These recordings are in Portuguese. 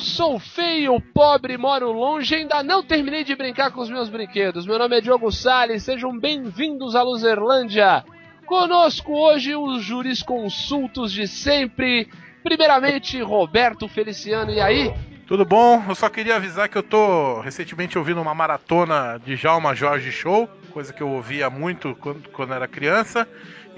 sou feio, pobre, moro longe, ainda não terminei de brincar com os meus brinquedos. Meu nome é Diogo Salles, sejam bem-vindos à Luzerlândia. Conosco hoje os jurisconsultos de sempre. Primeiramente, Roberto Feliciano, e aí? Tudo bom? Eu só queria avisar que eu tô recentemente ouvindo uma maratona de Jalma Jorge Show, coisa que eu ouvia muito quando, quando era criança.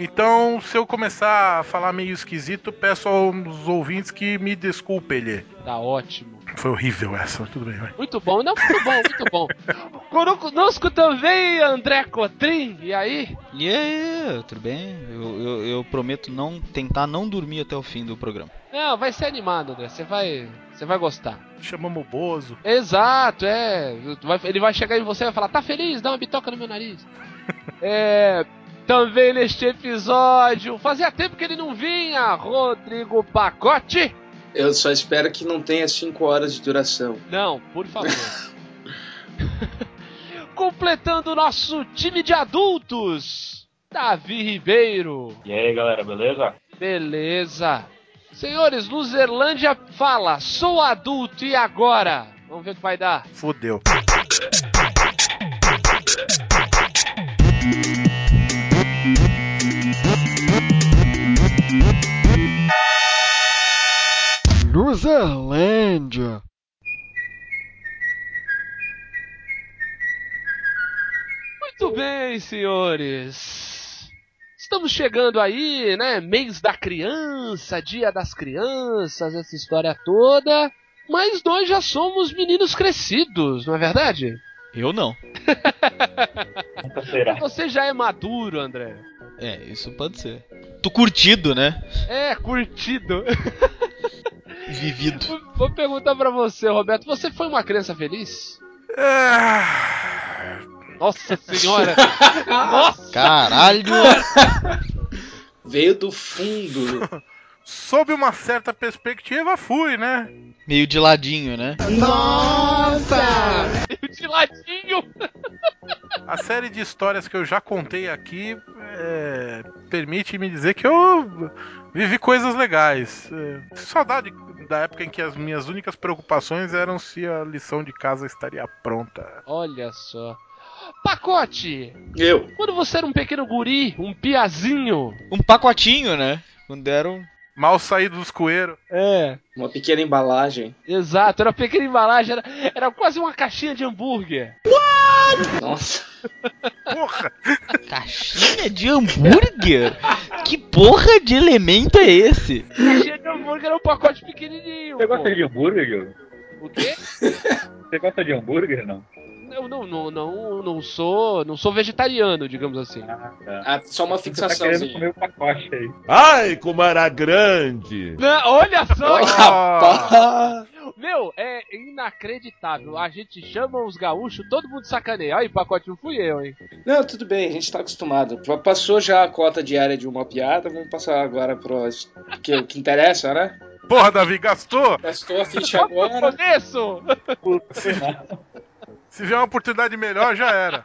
Então, se eu começar a falar meio esquisito, peço aos ouvintes que me desculpem ele. Tá ótimo. Foi horrível essa, mas tudo bem, vai. Muito bom, não, muito bom, muito bom. Conosco também, André Cotrim, e aí? E aí, tudo bem? Eu, eu, eu prometo não tentar não dormir até o fim do programa. Não, vai ser animado, André, você vai, você vai gostar. Chamamos o Bozo. Exato, é. Ele vai chegar em você e vai falar, tá feliz? Dá uma bitoca no meu nariz. é. Também neste episódio, fazia tempo que ele não vinha, Rodrigo Pacote. Eu só espero que não tenha 5 horas de duração. Não, por favor. Completando o nosso time de adultos, Davi Ribeiro. E aí, galera, beleza? Beleza. Senhores, Luzerlândia fala, sou adulto e agora? Vamos ver o que vai dar. Fudeu. Luzerlândia. Muito bem, senhores. Estamos chegando aí, né? Mês da criança, dia das crianças, essa história toda. Mas nós já somos meninos crescidos, não é verdade? Eu não. Você já é maduro, André. É, isso pode ser. Tô curtido, né? É, curtido. Vivido. Vou- perguntar pra você, Roberto. Você foi uma criança feliz? Ah, Nossa senhora! Nossa! Caralho! Veio do fundo. sob uma certa perspectiva, fui, né? Meio de ladinho, né? De ladinho! A série de histórias que eu já contei aqui é, permite me dizer que eu vivi coisas legais. É, saudade da época em que as minhas únicas preocupações eram se a lição de casa estaria pronta. Olha só. Pacote! Eu. Quando você era um pequeno guri, um piazinho. Um pacotinho, né? Quando deram. Mal saído dos coeiros. É. Uma pequena embalagem. Exato, era uma pequena embalagem, era, era quase uma caixinha de hambúrguer. Nossa. Porra! Caixinha de hambúrguer? Que porra de elemento é esse? Caixinha de hambúrguer era um pacote pequenininho. Você pô. gosta de hambúrguer, Diogo? O quê? Você gosta de hambúrguer, não? Eu não, não, não, não sou, não sou vegetariano, digamos assim. Ah, tá. Ah, só uma Você tá querendo comer o pacote aí. Ai, como era grande! Não, olha só! Olha, rapaz. Meu, é inacreditável. A gente chama os gaúchos, todo mundo sacaneia. Aí, pacote, não fui eu, hein? Não, tudo bem, a gente tá acostumado. Já Passou já a cota diária de uma piada, vamos passar agora pro que, o que interessa, né? Porra, Davi, gastou? Gastou a ficha agora. começo! Se vier uma oportunidade melhor, já era.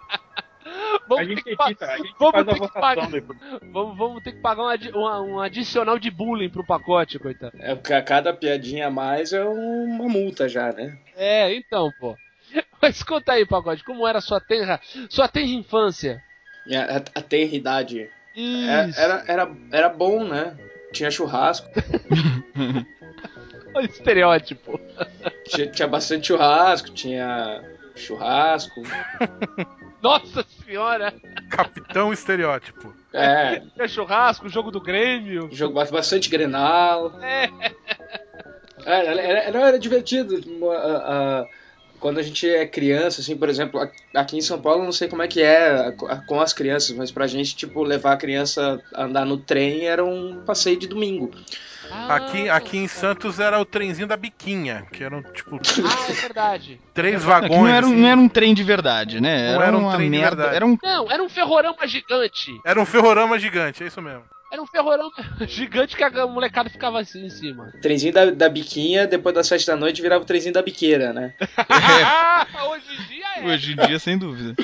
A Vamos ter gente que, pa- edita, a gente vamos faz ter a que votação depois. vamos, vamos ter que pagar um, adi- um adicional de bullying pro pacote, coitado. É, porque a cada piadinha a mais é uma multa já, né? É, então, pô. Mas conta aí, pacote, como era a sua tenra, sua tenra infância? A, a, a tenridade. É- Isso. era, era, era bom, né? Tinha churrasco, Olha o estereótipo. tinha, tinha bastante churrasco, tinha churrasco. Nossa senhora! Capitão estereótipo. É, É churrasco, jogo do Grêmio. jogo bastante grenal. É. É, Era, era, era, era divertido. ah, ah, quando a gente é criança, assim, por exemplo, aqui em São Paulo, eu não sei como é que é com as crianças, mas pra gente, tipo, levar a criança a andar no trem era um passeio de domingo. Aqui, aqui em Santos era o trenzinho da biquinha, que eram tipo Ah, é verdade. três É vagões. não, era, um- assim. não era um trem de verdade, né? Não Era, era um uma merda. Era um. Não, era um ferrorama gigante. Era um ferrorama gigante, é isso mesmo. Era um ferrorão gigante que a molecada ficava assim em cima. Trenzinho da, da biquinha, depois das sete da noite virava o trenzinho da biqueira, né? Hoje em dia é. Hoje em dia, sem dúvida.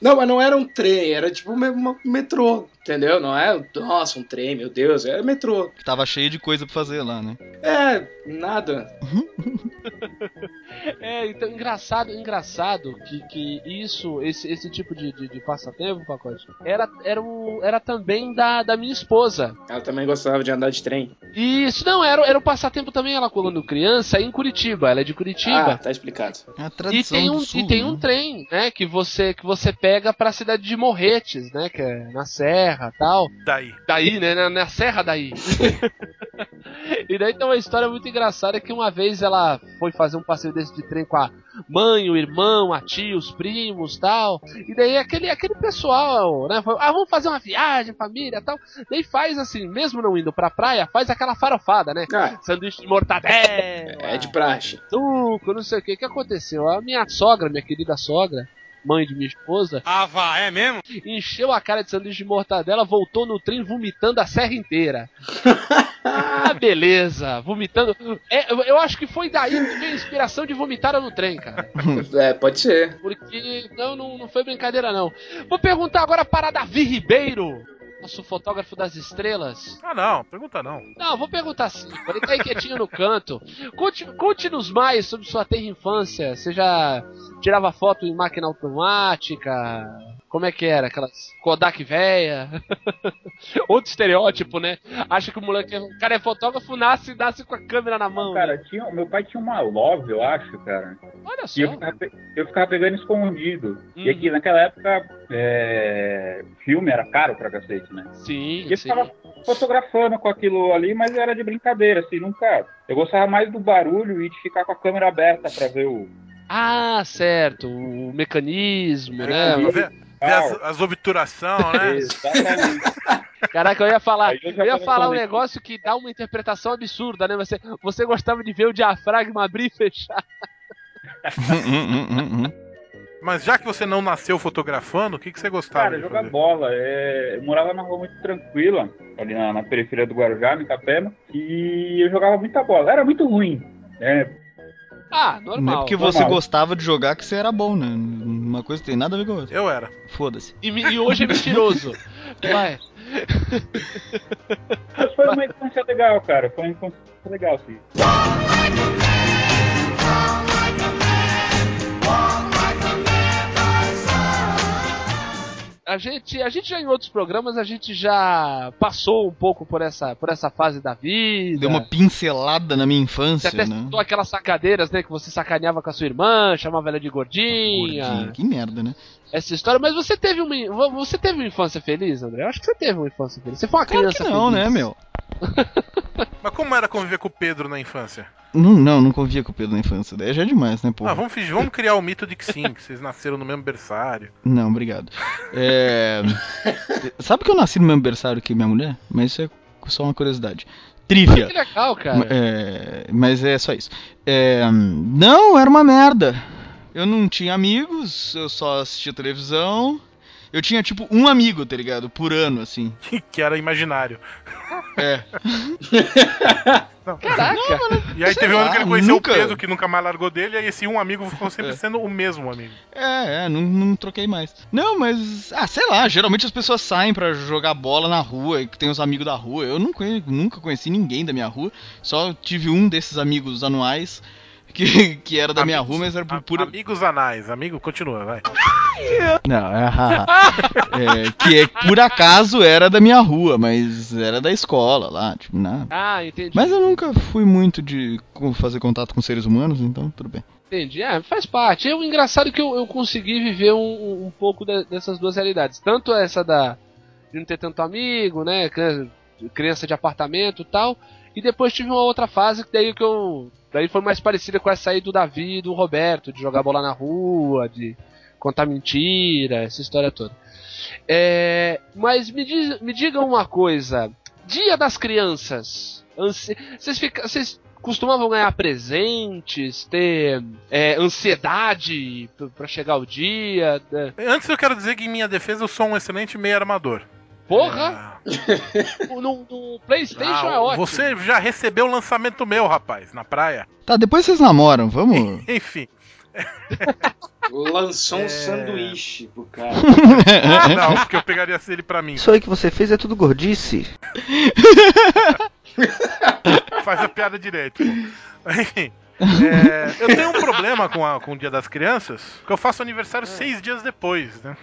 Não, mas não era um trem, era tipo um me- um metrô, entendeu? Não é, nossa, um trem, meu Deus, era metrô. Tava cheio de coisa pra fazer lá, né? É, nada. É, então, engraçado, engraçado que, que isso, esse, esse tipo de, de, de passatempo, pacote, era, era, o, era também da, da minha esposa. Ela também gostava de andar de trem. Isso, não, era, era o passatempo também, ela quando criança, em Curitiba, ela é de Ah, Curitiba. tá explicado. É a e tradição tem, um, do sul, e tem né? um trem, né, que você, que você pega pra cidade de Morretes, né, que é na serra tal. Daí. Daí, né? Na, na serra daí. e daí tem uma história muito engraçada que uma vez ela foi fazer um passeio desse de trem com a mãe, o irmão, a tia, os primos tal. E daí aquele, aquele pessoal, né? Foi, ah, vamos fazer uma viagem, família tal. Daí faz assim, mesmo não indo pra praia, faz aquela farofada, né? Ah, Sanduíche de mortadela, é de praxe. suco, não sei o que. O que aconteceu? A minha sogra, minha querida sogra, mãe de minha esposa, Ah, vá, é mesmo? encheu a cara de sanduíche de mortadela, voltou no trem vomitando a serra inteira. ah, beleza, vomitando. É, eu, acho que foi daí que veio a inspiração de vomitar no trem, cara. É, pode ser. Porque não, não, não foi brincadeira, não. Vou perguntar agora para Davi Ribeiro, nosso fotógrafo das estrelas. Ah, não, pergunta não. Não, vou perguntar sim. Ele tá aí quietinho no canto. Conte- Conte-nos mais sobre sua terra infância. Você já tirava foto em máquina automática? Como é que era? Aquelas Kodak véia? Outro estereótipo, né? Acha que o moleque, o cara é fotógrafo, nasce, nasce com a câmera na mão. Cara, né? tinha, meu pai tinha uma Love, eu acho, cara. Olha E eu só. ficava, eu ficava pegando escondido. Hum. E aqui, naquela época, é, filme era caro pra cacete, né? Sim, E eu sim. ficava fotografando com aquilo ali, mas era de brincadeira, assim, nunca. Eu gostava mais do barulho e de ficar com a câmera aberta pra ver o. Ah, certo. O mecanismo, É, né? ver, ver as, as obturação, né? Exatamente. Caraca, eu ia falar, eu ia falar um negócio que dá uma interpretação absurda, né? Você, você gostava de ver o diafragma abrir e fechar. Mas já que você não nasceu fotografando, o que, que você gostava Cara, de jogar fazer? bola. É... Eu morava numa rua muito tranquila, ali na, na periferia do Guarujá, no Itapema, e eu jogava muita bola. Era muito ruim. né? Ah, Não é normal. porque você normal. gostava de jogar que você era bom, né? Uma coisa tem nada a ver com a outra. Eu era. Foda-se. E, e hoje é mentiroso. Vai. Mas foi uma infância legal, cara. Foi uma infância legal, sim. A gente, a gente já em outros programas, a gente já passou um pouco por essa, por essa fase da vida. Deu uma pincelada na minha Você infância, até né? citou aquelas sacadeiras, né? Que você sacaneava com a sua irmã, chamava ela de gordinha. Gordinho. Que merda, né? Essa história. Mas você teve uma, você teve uma infância feliz, André? Eu acho que você teve uma infância feliz. Você foi uma Claro criança que não, feliz. né, meu? Mas como era conviver com o Pedro na infância? Não, não, não convia com o Pedro na infância. Daí já é demais, né, pô? Ah, vamos, fingir, vamos criar o mito de que sim, que vocês nasceram no mesmo berçário. Não, obrigado. É... Sabe que eu nasci no mesmo berçário que minha mulher? Mas isso é só uma curiosidade. Trivia. Que legal, cara. É, mas é só isso. É, não, era uma merda. Eu não tinha amigos, eu só assistia televisão. Eu tinha, tipo, um amigo, tá ligado? Por ano, assim. que era imaginário. É. Caraca. E aí Sei teve um ano que ele conheceu nunca- o Pedro, que nunca mais largou dele, e aí esse um amigo ficou sempre É. sendo o mesmo amigo. É, é, não, não troquei mais. Não, mas. Ah, sei lá, geralmente as pessoas saem pra jogar bola na rua, e que tem os amigos da rua. Eu não nunca conheci ninguém da minha rua, só tive um desses amigos anuais que, que era da minha Amigos- rua, mas era por a- pura. Amigos anais. Amigo, continua, vai. Não, é. É, que é, por acaso era da minha rua, mas era da escola lá, tipo, nada. Ah, entendi. Mas eu nunca fui muito de fazer contato com seres humanos, então tudo bem. Entendi. É, faz parte. É o engraçado que eu, eu consegui viver um, um pouco de- dessas duas realidades. Tanto essa da de não ter tanto amigo, né? cri- Criança de apartamento e tal. E depois tive uma outra fase que daí que eu. Daí foi mais parecida com essa aí do Davi e do Roberto, de jogar bola na rua, de contar mentira, essa história toda. É, mas me, diz, me digam uma coisa. Dia das crianças. Vocês fica- costumavam ganhar presentes, ter é, ansiedade p- pra chegar o dia. né? Antes eu quero dizer que em minha defesa eu sou um excelente meio armador. Porra! No, no PlayStation Ah, é ótimo. Você já recebeu o lançamento meu, rapaz, na praia. Tá, depois vocês namoram, vamos. Enfim. Lançou É. um sanduíche pro cara. Não, porque eu pegaria ele pra mim. Isso aí que você fez é tudo gordice. Faz a piada direito. Enfim. é, eu tenho um problema com, a- com o Dia das Crianças, que eu faço aniversário seis dias depois, né?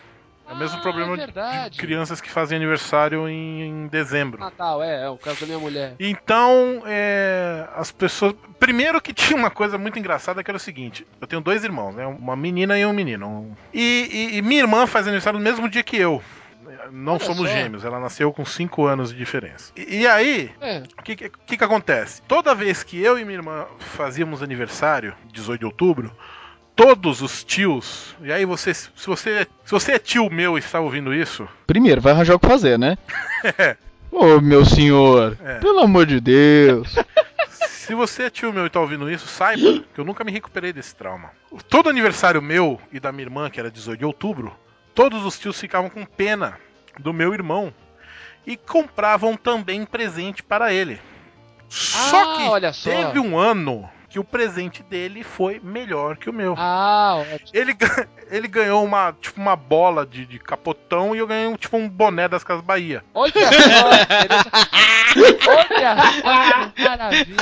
É o mesmo Ah, problema é de crianças que fazem aniversário em, em dezembro. Natal, é, é o caso da minha mulher. Então, é, as pessoas. Primeiro que tinha uma coisa muito engraçada que era o seguinte: eu tenho dois irmãos, né? Uma menina e um menino. E, e- e minha irmã faz aniversário no mesmo dia que eu. Não Olha somos só. gêmeos, ela nasceu com 5 anos de diferença. E, e aí, É. o que, que, que que acontece? Toda vez que eu e minha irmã fazíamos aniversário, 18 de outubro, todos os tios. E aí você, se você, se você é tio meu e está ouvindo isso, Primeiro, vai arranjar o que fazer, né? Ô, meu senhor, É. pelo amor de Deus. Se você é tio meu e tá ouvindo isso, saiba que eu nunca me recuperei desse trauma. Todo aniversário meu e da minha irmã, que era 18 de outubro, todos os tios ficavam com pena do meu irmão e compravam também presente para ele. Só Ah, que olha só. teve um ano que o presente dele foi melhor que o meu. Ah, ótimo. Ele, ele ganhou uma, tipo, uma bola de, de capotão e eu ganhei um, tipo, um boné das Casas Bahia. Olha só. Olha só que maravilha.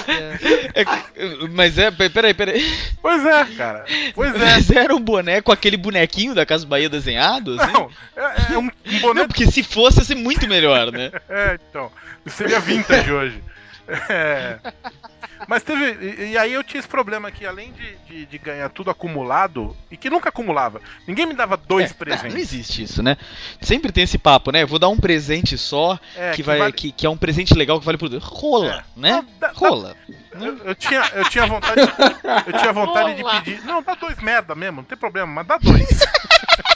mas é, pe- peraí, peraí. Pois é, cara. Pois é. Mas era um boné com aquele bonequinho da Casa Bahia desenhado? Assim? Não, é, é um, um boné Não, porque se fosse ia ser muito melhor, né? É, então. Seria vintage hoje. É. Mas teve. E, e aí eu tinha esse problema que além de, de, de ganhar tudo acumulado, e que nunca acumulava, ninguém me dava dois É, Não presentes. existe isso, né? Sempre tem esse papo, né? Eu vou dar um presente só, É, que, que vai, vale- que, que é um presente legal que vale por dois. Rola, né? Não, dá- dá- Rola. Eu, eu tinha, eu tinha vontade. Eu tinha vontade de pedir. Não, dá dois merda mesmo, não tem problema, mas dá dois.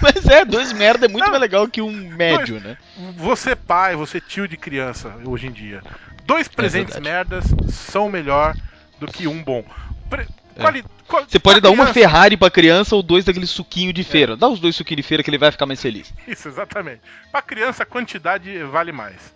Mas é, dois merda é muito mais legal que um médio, né? Você pai, você tio de criança hoje em dia. Dois presentes É merdas são melhor do que um bom. Pre- quali- qual- Você pode dar uma criança- Ferrari pra criança ou dois daquele suquinho de feira. Dá os dois suquinhos de feira que ele vai ficar mais feliz. Isso, exatamente. Pra criança, a quantidade vale mais.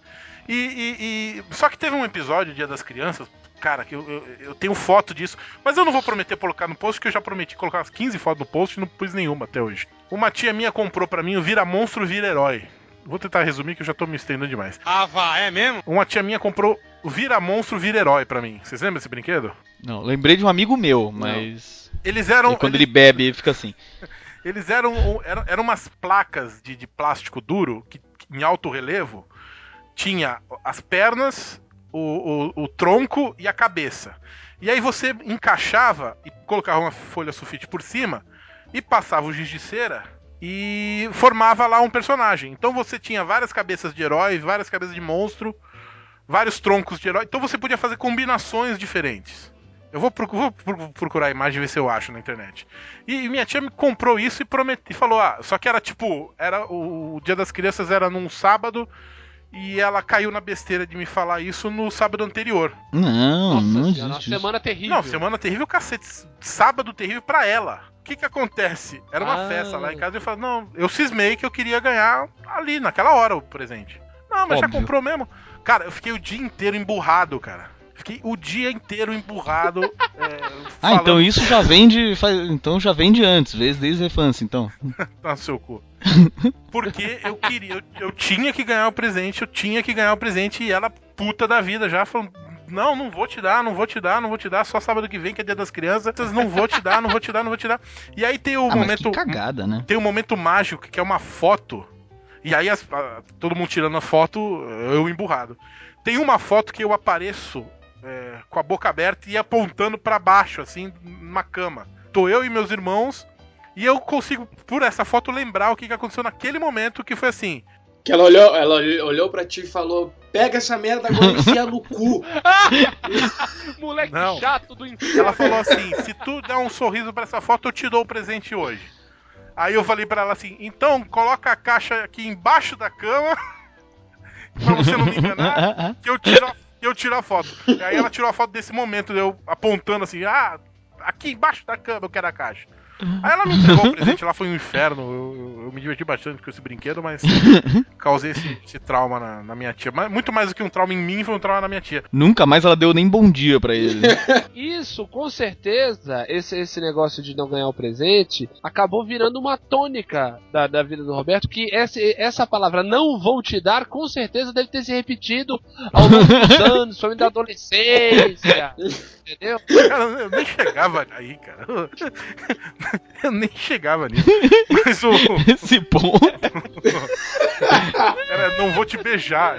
E, e- e- Só que teve um episódio, Dia das Crianças, cara, que eu, eu, eu tenho foto disso, mas eu não vou prometer colocar no post, porque eu já prometi colocar umas 15 fotos no post e não pus nenhuma até hoje. Uma tia minha comprou pra mim o Vira Monstro, Vira Herói. Vou tentar resumir que eu já tô me estendendo demais. Ah, vá, é mesmo? Uma tia minha comprou o Vira Monstro, Vira Herói pra mim. Vocês lembram desse brinquedo? Não, lembrei de um amigo meu, mas. Eles eram. E quando ele bebe, ele fica assim. Eles eram, eram, eram umas placas de, de plástico duro que em alto relevo tinha as pernas, o, o, o tronco e a cabeça. E aí você encaixava e colocava uma folha sulfite por cima e passava o giz de cera e formava lá um personagem. Então você tinha várias cabeças de herói, várias cabeças de monstro, vários troncos de herói. Então você podia fazer combinações diferentes. Eu vou, vou pro- procurar a imagem e ver se eu acho na internet. E, minha tia me comprou isso e e falou: ah, só que era tipo, era o Dia das Crianças era num sábado e ela caiu na besteira de me falar isso no sábado anterior. Não, Nossa não existe. isso. semana terrível. Não, semana terrível, cacete. Sábado terrível pra ela. O que que acontece? Era uma Ah. festa lá em casa e eu falei, não, eu cismei que eu queria ganhar ali, naquela hora, o presente. Não, mas já Óbvio. comprou mesmo? Cara, eu fiquei o dia inteiro emburrado, cara. Fiquei o dia inteiro emburrado. é, Ah, então falando isso já vem de. Então já vem de antes, desde, desde a infância, então. no seu cu. Porque eu queria, eu, eu tinha que ganhar o presente, eu tinha que ganhar o presente e ela, puta da vida, já falou. Não, não vou te dar, não vou te dar, não vou te dar, só sábado que vem, que é dia das crianças, não vou te dar, não vou te dar, não vou te dar. E aí tem o Ah, mas momento. que cagada, né? Tem um momento mágico que é uma foto. E aí as- a- todo mundo tirando a foto, eu emburrado. Tem uma foto que eu apareço é, com a boca aberta e apontando pra baixo, assim, numa cama. Tô eu e meus irmãos. E eu consigo, por essa foto, lembrar o que que aconteceu naquele momento, que foi assim. Que ela olhou, ela olhou pra ti e falou: pega essa merda agora e enfia no cu. Moleque Não. chato do inferno. Ela falou assim: se tu der um sorriso pra essa foto, eu te dou o presente hoje. Aí eu falei pra ela assim: então coloca a caixa aqui embaixo da cama, pra você não me enganar. que eu tiro, a- eu tiro a foto. E aí ela tirou a foto desse momento, eu apontando assim, ah, aqui embaixo da cama eu quero a caixa. Aí ela me entregou o presente, lá foi um inferno. Eu, eu me diverti bastante com esse brinquedo, mas causei esse, esse trauma na, na minha tia. Mas muito mais do que um trauma em mim, foi um trauma na minha tia. Nunca mais ela deu nem bom dia pra ele. Isso, com certeza, esse, esse negócio de não ganhar o presente acabou virando uma tônica da, da vida do Roberto, que essa, essa palavra não vou te dar, com certeza deve ter se repetido ao longo dos anos, principalmente da adolescência. Entendeu? Cara, eu nem chegava aí, cara. Eu nem chegava nisso. Mas o. Esse ponto. Era, não vou te beijar.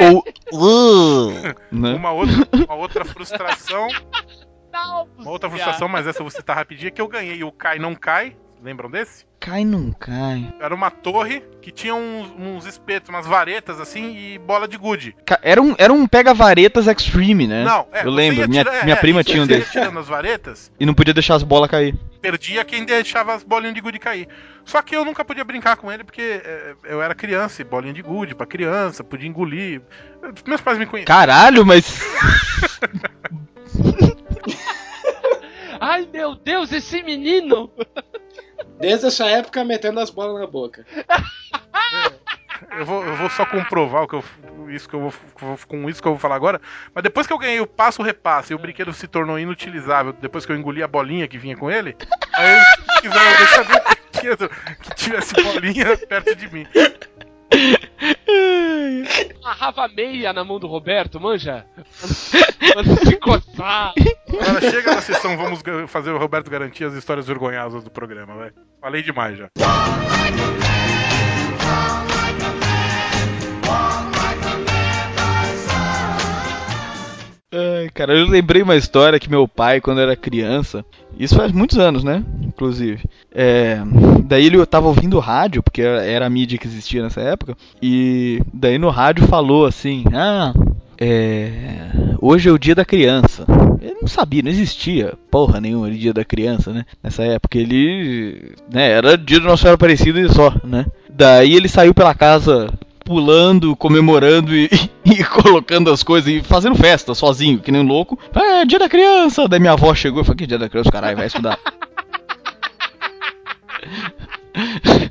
Ou. Uh, né? Uma outra, uma outra frustração. Uma outra frustração, mas essa eu vou citar rapidinho, é que eu ganhei o Cai Não Cai. Lembram desse? Cai, não cai. Era uma torre que tinha uns, uns espetos, umas varetas assim e bola de gude. Era um, era um pega-varetas extreme, né? Não, é. Eu lembro, minha, tira- é, minha é, prima isso, tinha um desses. tirando as varetas, E não podia deixar as bolas cair. perdia quem deixava as bolinhas de gude cair. Só que eu nunca podia brincar com ele porque é, eu era criança e bolinha de gude pra criança, podia engolir. Meus pais me conheciam. Caralho, mas. Ai meu Deus, esse menino! Desde essa época, metendo as bolas na boca. Eu vou, eu vou só comprovar o que eu, isso que eu vou, com isso que eu vou falar agora. Mas depois que eu ganhei o passo repasse e o brinquedo se tornou inutilizável, depois que eu engoli a bolinha que vinha com ele, aí se quiser deixar meu brinquedo que tivesse bolinha perto de mim. Amarrava meia na mão do Roberto, manja? Quando se coçar. Agora chega na sessão, vamos fazer o Roberto garantir as histórias vergonhosas do programa, vai. Falei demais já. Ai, cara, eu lembrei uma história que meu pai, quando era criança, isso faz muitos anos, né? Inclusive. É, daí ele tava ouvindo rádio, porque era a mídia que existia nessa época, e daí no rádio falou assim: Ah, é, hoje é o dia da criança. Ele não sabia, não existia porra nenhuma dia da criança, né? Nessa época ele. Né, era dia do Nosso Senhora Aparecida e só, né? Daí ele saiu pela casa pulando, comemorando e, e colocando as coisas e fazendo festa sozinho, que nem um louco. É, dia da criança! Daí minha avó chegou e falou: Que dia da criança, caralho, vai estudar.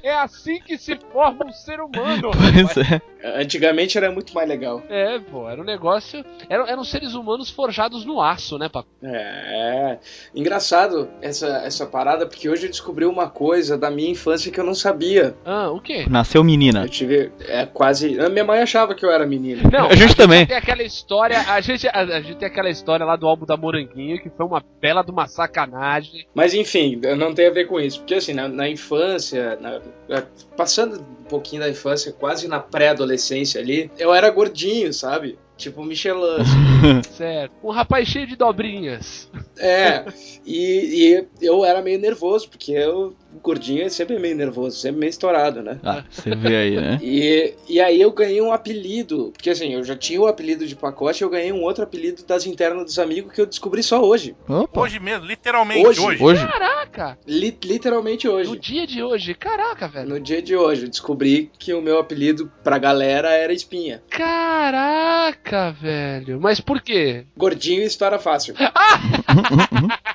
É assim que se forma um ser humano. pois é. Antigamente era muito mais legal. É, pô, era um negócio. Eram, eram seres humanos forjados no aço, né, Paco? É. Engraçado essa, essa parada, porque hoje eu descobri uma coisa da minha infância que eu não sabia. Ah, o quê? Nasceu menina. Eu tive. É quase. a Minha mãe achava que eu era menino. Não, A gente também. Tem aquela história. A gente, a, a gente tem aquela história lá do álbum da Moranguinho, que foi uma bela de uma sacanagem. Mas enfim, não tem a ver com isso. Porque assim, na, na infância, na- na- passando um pouquinho da infância, quase na pré-adolescência ali, eu era gordinho, sabe? Tipo Michelin. assim. Certo. Um rapaz cheio de dobrinhas. É, e, e eu era meio nervoso, porque eu, gordinho, é sempre meio nervoso, sempre meio estourado, né? Ah, você vê aí, né? E, e aí eu ganhei um apelido, porque assim, eu já tinha o apelido de pacote, eu ganhei um outro apelido das internas dos amigos que eu descobri só hoje. Opa. Hoje mesmo, literalmente Hoje? hoje. Hoje? Caraca! Li- literalmente No hoje. dia de hoje. Caraca, velho. No dia de hoje, eu descobri que o meu apelido pra galera era espinha. Caraca, velho. Mas por quê? Gordinho e história fácil.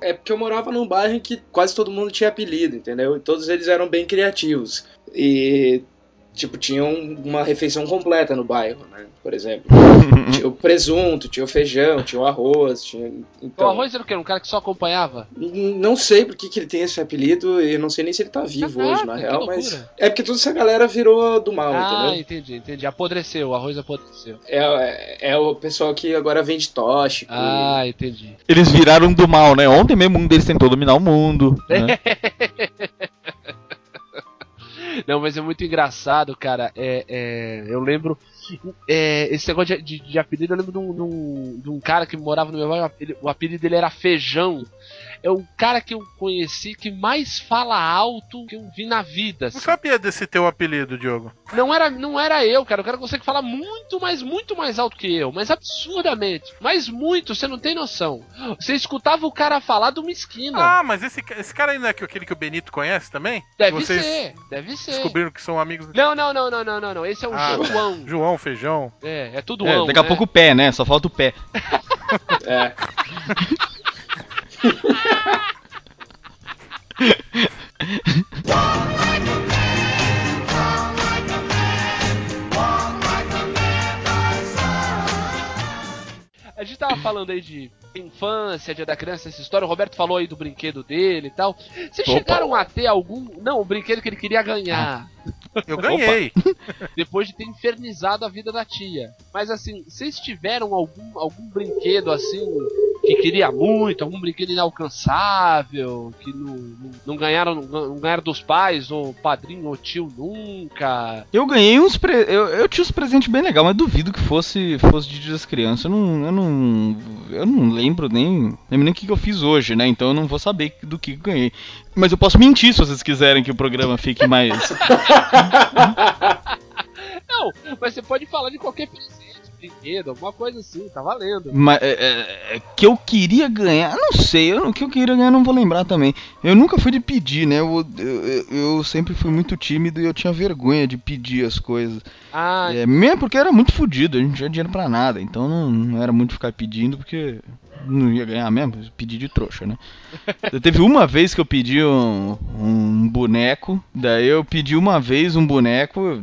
É porque eu morava num bairro em que quase todo mundo tinha apelido, entendeu? E todos eles eram bem criativos. E, tipo, tinham uma refeição completa no bairro, né? Por exemplo. tinha o presunto, tinha o feijão, tinha o arroz, tinha. o Então, arroz era o quê? Um cara que só acompanhava? não sei por que, que ele tem esse apelido, e eu não sei nem se ele tá vivo Caraca, hoje, na real, mas. É porque toda essa galera virou do mal, ah, entendeu? entendi, entendi. Apodreceu, o arroz apodreceu. É, é, é o pessoal que agora vende tóxico. Ah, entendi. Eles viraram do mal, né? Ontem mesmo um deles tentou dominar o mundo. Né? Não, mas é muito engraçado, cara. É, é, eu lembro. é, esse negócio de, de- de apelido, eu lembro de um, de um- de um cara que morava no meu bairro. O apelido dele era Feijão. É o cara que eu conheci que mais fala alto que eu vi na vida. Não assim. sabia desse teu apelido, Diogo. Não era, não era eu, cara. O cara consegue falar muito mais, muito mais alto que eu. Mas absurdamente. Mas muito, você não tem noção. Você escutava o cara falar de uma esquina. Ah, mas esse, esse cara aí não é que- aquele que o Benito conhece também? deve vocês ser, deve ser. Descobriram que são amigos. Não, não, não, não, não, não, não. Esse é o Ah, João. João, feijão. É, é tudo É, ão, daqui a né? pouco o pé, né? Só falta o pé. É. A gente tava falando aí de infância, dia da criança, essa história. O Roberto falou aí do brinquedo dele e tal. Vocês Opa. chegaram a ter algum. Não, o brinquedo que ele queria ganhar. Eu ganhei. Depois de ter infernizado a vida da tia. Mas assim, vocês tiveram algum, algum brinquedo assim que queria muito, algum brinquedo inalcançável, que não, não, não ganharam, não, não ganharam dos pais, ou padrinho, ou tio nunca. Eu ganhei uns. Pre... Eu, eu tinha uns presentes bem legais, mas duvido que fosse, fosse de Dia das Crianças. Eu não, eu não. Eu não lembro nem. Lembro nem o que, que eu fiz hoje, né? Então eu não vou saber do que eu ganhei. Mas eu posso mentir se vocês quiserem que o programa fique mais. Não, mas você pode falar de qualquer presente, brinquedo, alguma coisa assim, tá valendo. Mas, é, é, é, que eu queria ganhar, não sei, eu, o que eu queria ganhar não vou lembrar também. Eu nunca fui de pedir, né? Eu, eu, eu- sempre fui muito tímido e eu tinha vergonha de pedir as coisas. Ah, É, mesmo porque era muito fodido, a gente não tinha dinheiro pra nada, então não, não era muito ficar pedindo porque não ia ganhar mesmo, pedir de trouxa, né? Eu teve uma vez que eu pedi um, um boneco, daí eu pedi uma vez um boneco,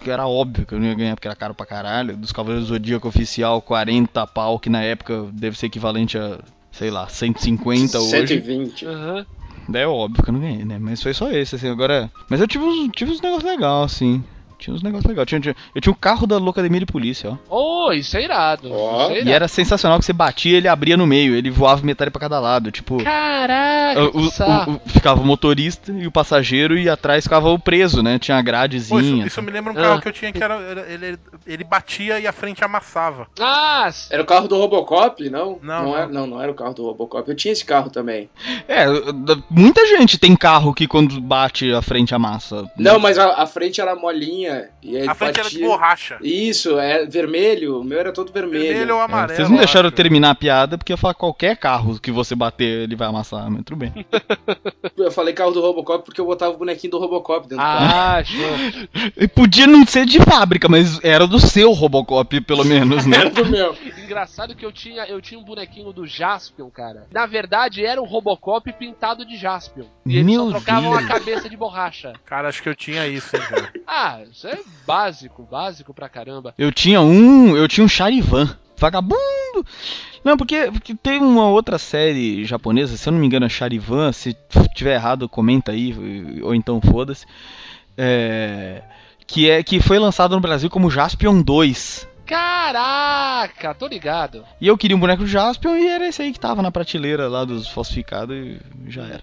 que era óbvio que eu não ia ganhar porque era caro pra caralho, dos Cavaleiros do Zodíaco oficial, 40 pau, que na época deve ser equivalente a, sei lá, 150 hoje. 120. aham. Daí é óbvio que eu não ganhei, né? Mas foi só esse, assim, agora. Mas eu tive uns, tive uns negócios legais, assim. Tinha uns negócios legais. Tinha, tinha- eu tinha o carro da Locademia de Polícia, ó. Oh, isso é irado. Ó. Isso é E irado. era sensacional que você batia ele abria no meio. Ele voava metade pra cada lado. Tipo. Caraca, o- o- o- ficava o motorista e o passageiro e atrás ficava o preso, né? Tinha a Pô, isso, gradezinha. isso me lembra um Ah. carro que eu tinha que era. era- ele, ele batia e a frente amassava. Ah, Era o carro do Robocop, não? Não, Não, não. Era, não, não era o carro do Robocop. Eu tinha esse carro também. É, muita gente tem carro que quando bate a frente amassa. Não, mas a, a frente era molinha. E aí a frente era de batia- borracha. Isso, é vermelho. O meu era todo vermelho. Vermelho ou É, amarelo. vocês não deixaram eu terminar a piada porque eu falar qualquer carro que você bater ele vai amassar, mas tudo bem. Eu falei carro do Robocop porque eu botava o bonequinho do Robocop dentro do carro. ah, show. E Podia não ser de fábrica, mas era do seu Robocop, pelo menos, né? Era do meu. Engraçado que eu tinha, eu tinha um bonequinho do Jaspion, cara. Na verdade, era um Robocop pintado de Jaspion. E eles Meu só trocavam Deus. a cabeça de borracha. Cara, acho que eu tinha isso, hein, cara. Ah, isso é básico, básico pra caramba. Eu tinha um. Eu tinha um Charivan. Vagabundo! Não, porque, porque tem uma outra série japonesa, se eu não me engano, é Charivan. Se tiver errado, comenta aí, ou então foda-se. É, que, é, que foi lançado no Brasil como Jaspion 2. Caraca, tô ligado. E eu queria um boneco de Jaspion e era esse aí que tava na prateleira lá dos falsificados e já era.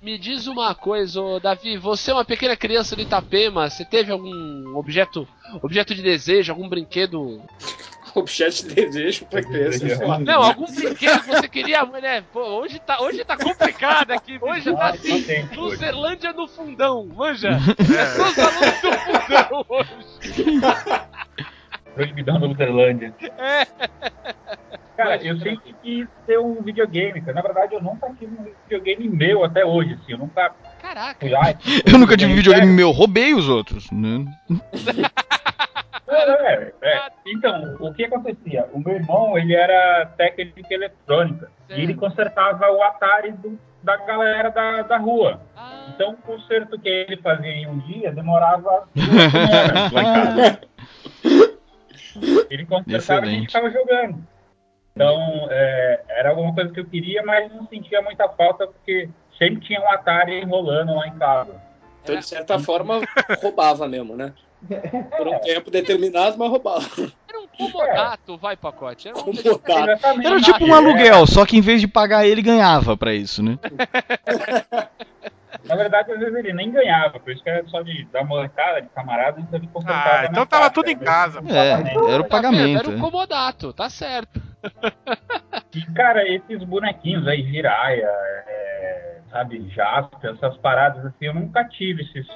Me diz uma coisa, ô, Davi, você é uma pequena criança de Itapema, você teve algum objeto, objeto de desejo, algum brinquedo? Objeto de desejo pra criança. é. Não, algum brinquedo que você queria, né? Pô, hoje tá, hoje tá complicado aqui, hoje tá assim, Luzerlândia no fundão, manja? É os alunos do fundão hoje. Proibidão da Luterlândia. É. Cara, eu sempre quis ter um videogame, cara. Na verdade, eu nunca tive um videogame meu até hoje, assim. Eu nunca Caraca. fui. Eu nunca tive videogame meu, roubei os outros. Né? É, é, é. Então, o que acontecia? O meu irmão, ele era técnico eletrônica. E ele consertava o Atari do- da galera da, da rua. Ah, Então, o conserto que ele fazia em um dia demorava duas semanas lá em casa. Ele consertava e a gente ficava jogando. Então, é, era alguma coisa que eu queria, mas não sentia muita falta, porque sempre tinha um Atari enrolando lá em casa. Então, de certa forma, roubava mesmo, né? Por um tempo determinado, mas roubava. era um comodato, vai pacote. Era um. Era tipo um aluguel, só que em vez de pagar ele ganhava pra isso, né? Na verdade, às vezes ele nem ganhava, por isso que era só de dar molecada, de camarada, então ele. Ah, então tava casa, tudo em né? casa. É, era o pagamento. Era um comodato, tá certo. E, cara, esses bonequinhos aí, Jiraya, é, sabe, Jasper, essas paradas assim, eu nunca tive esses,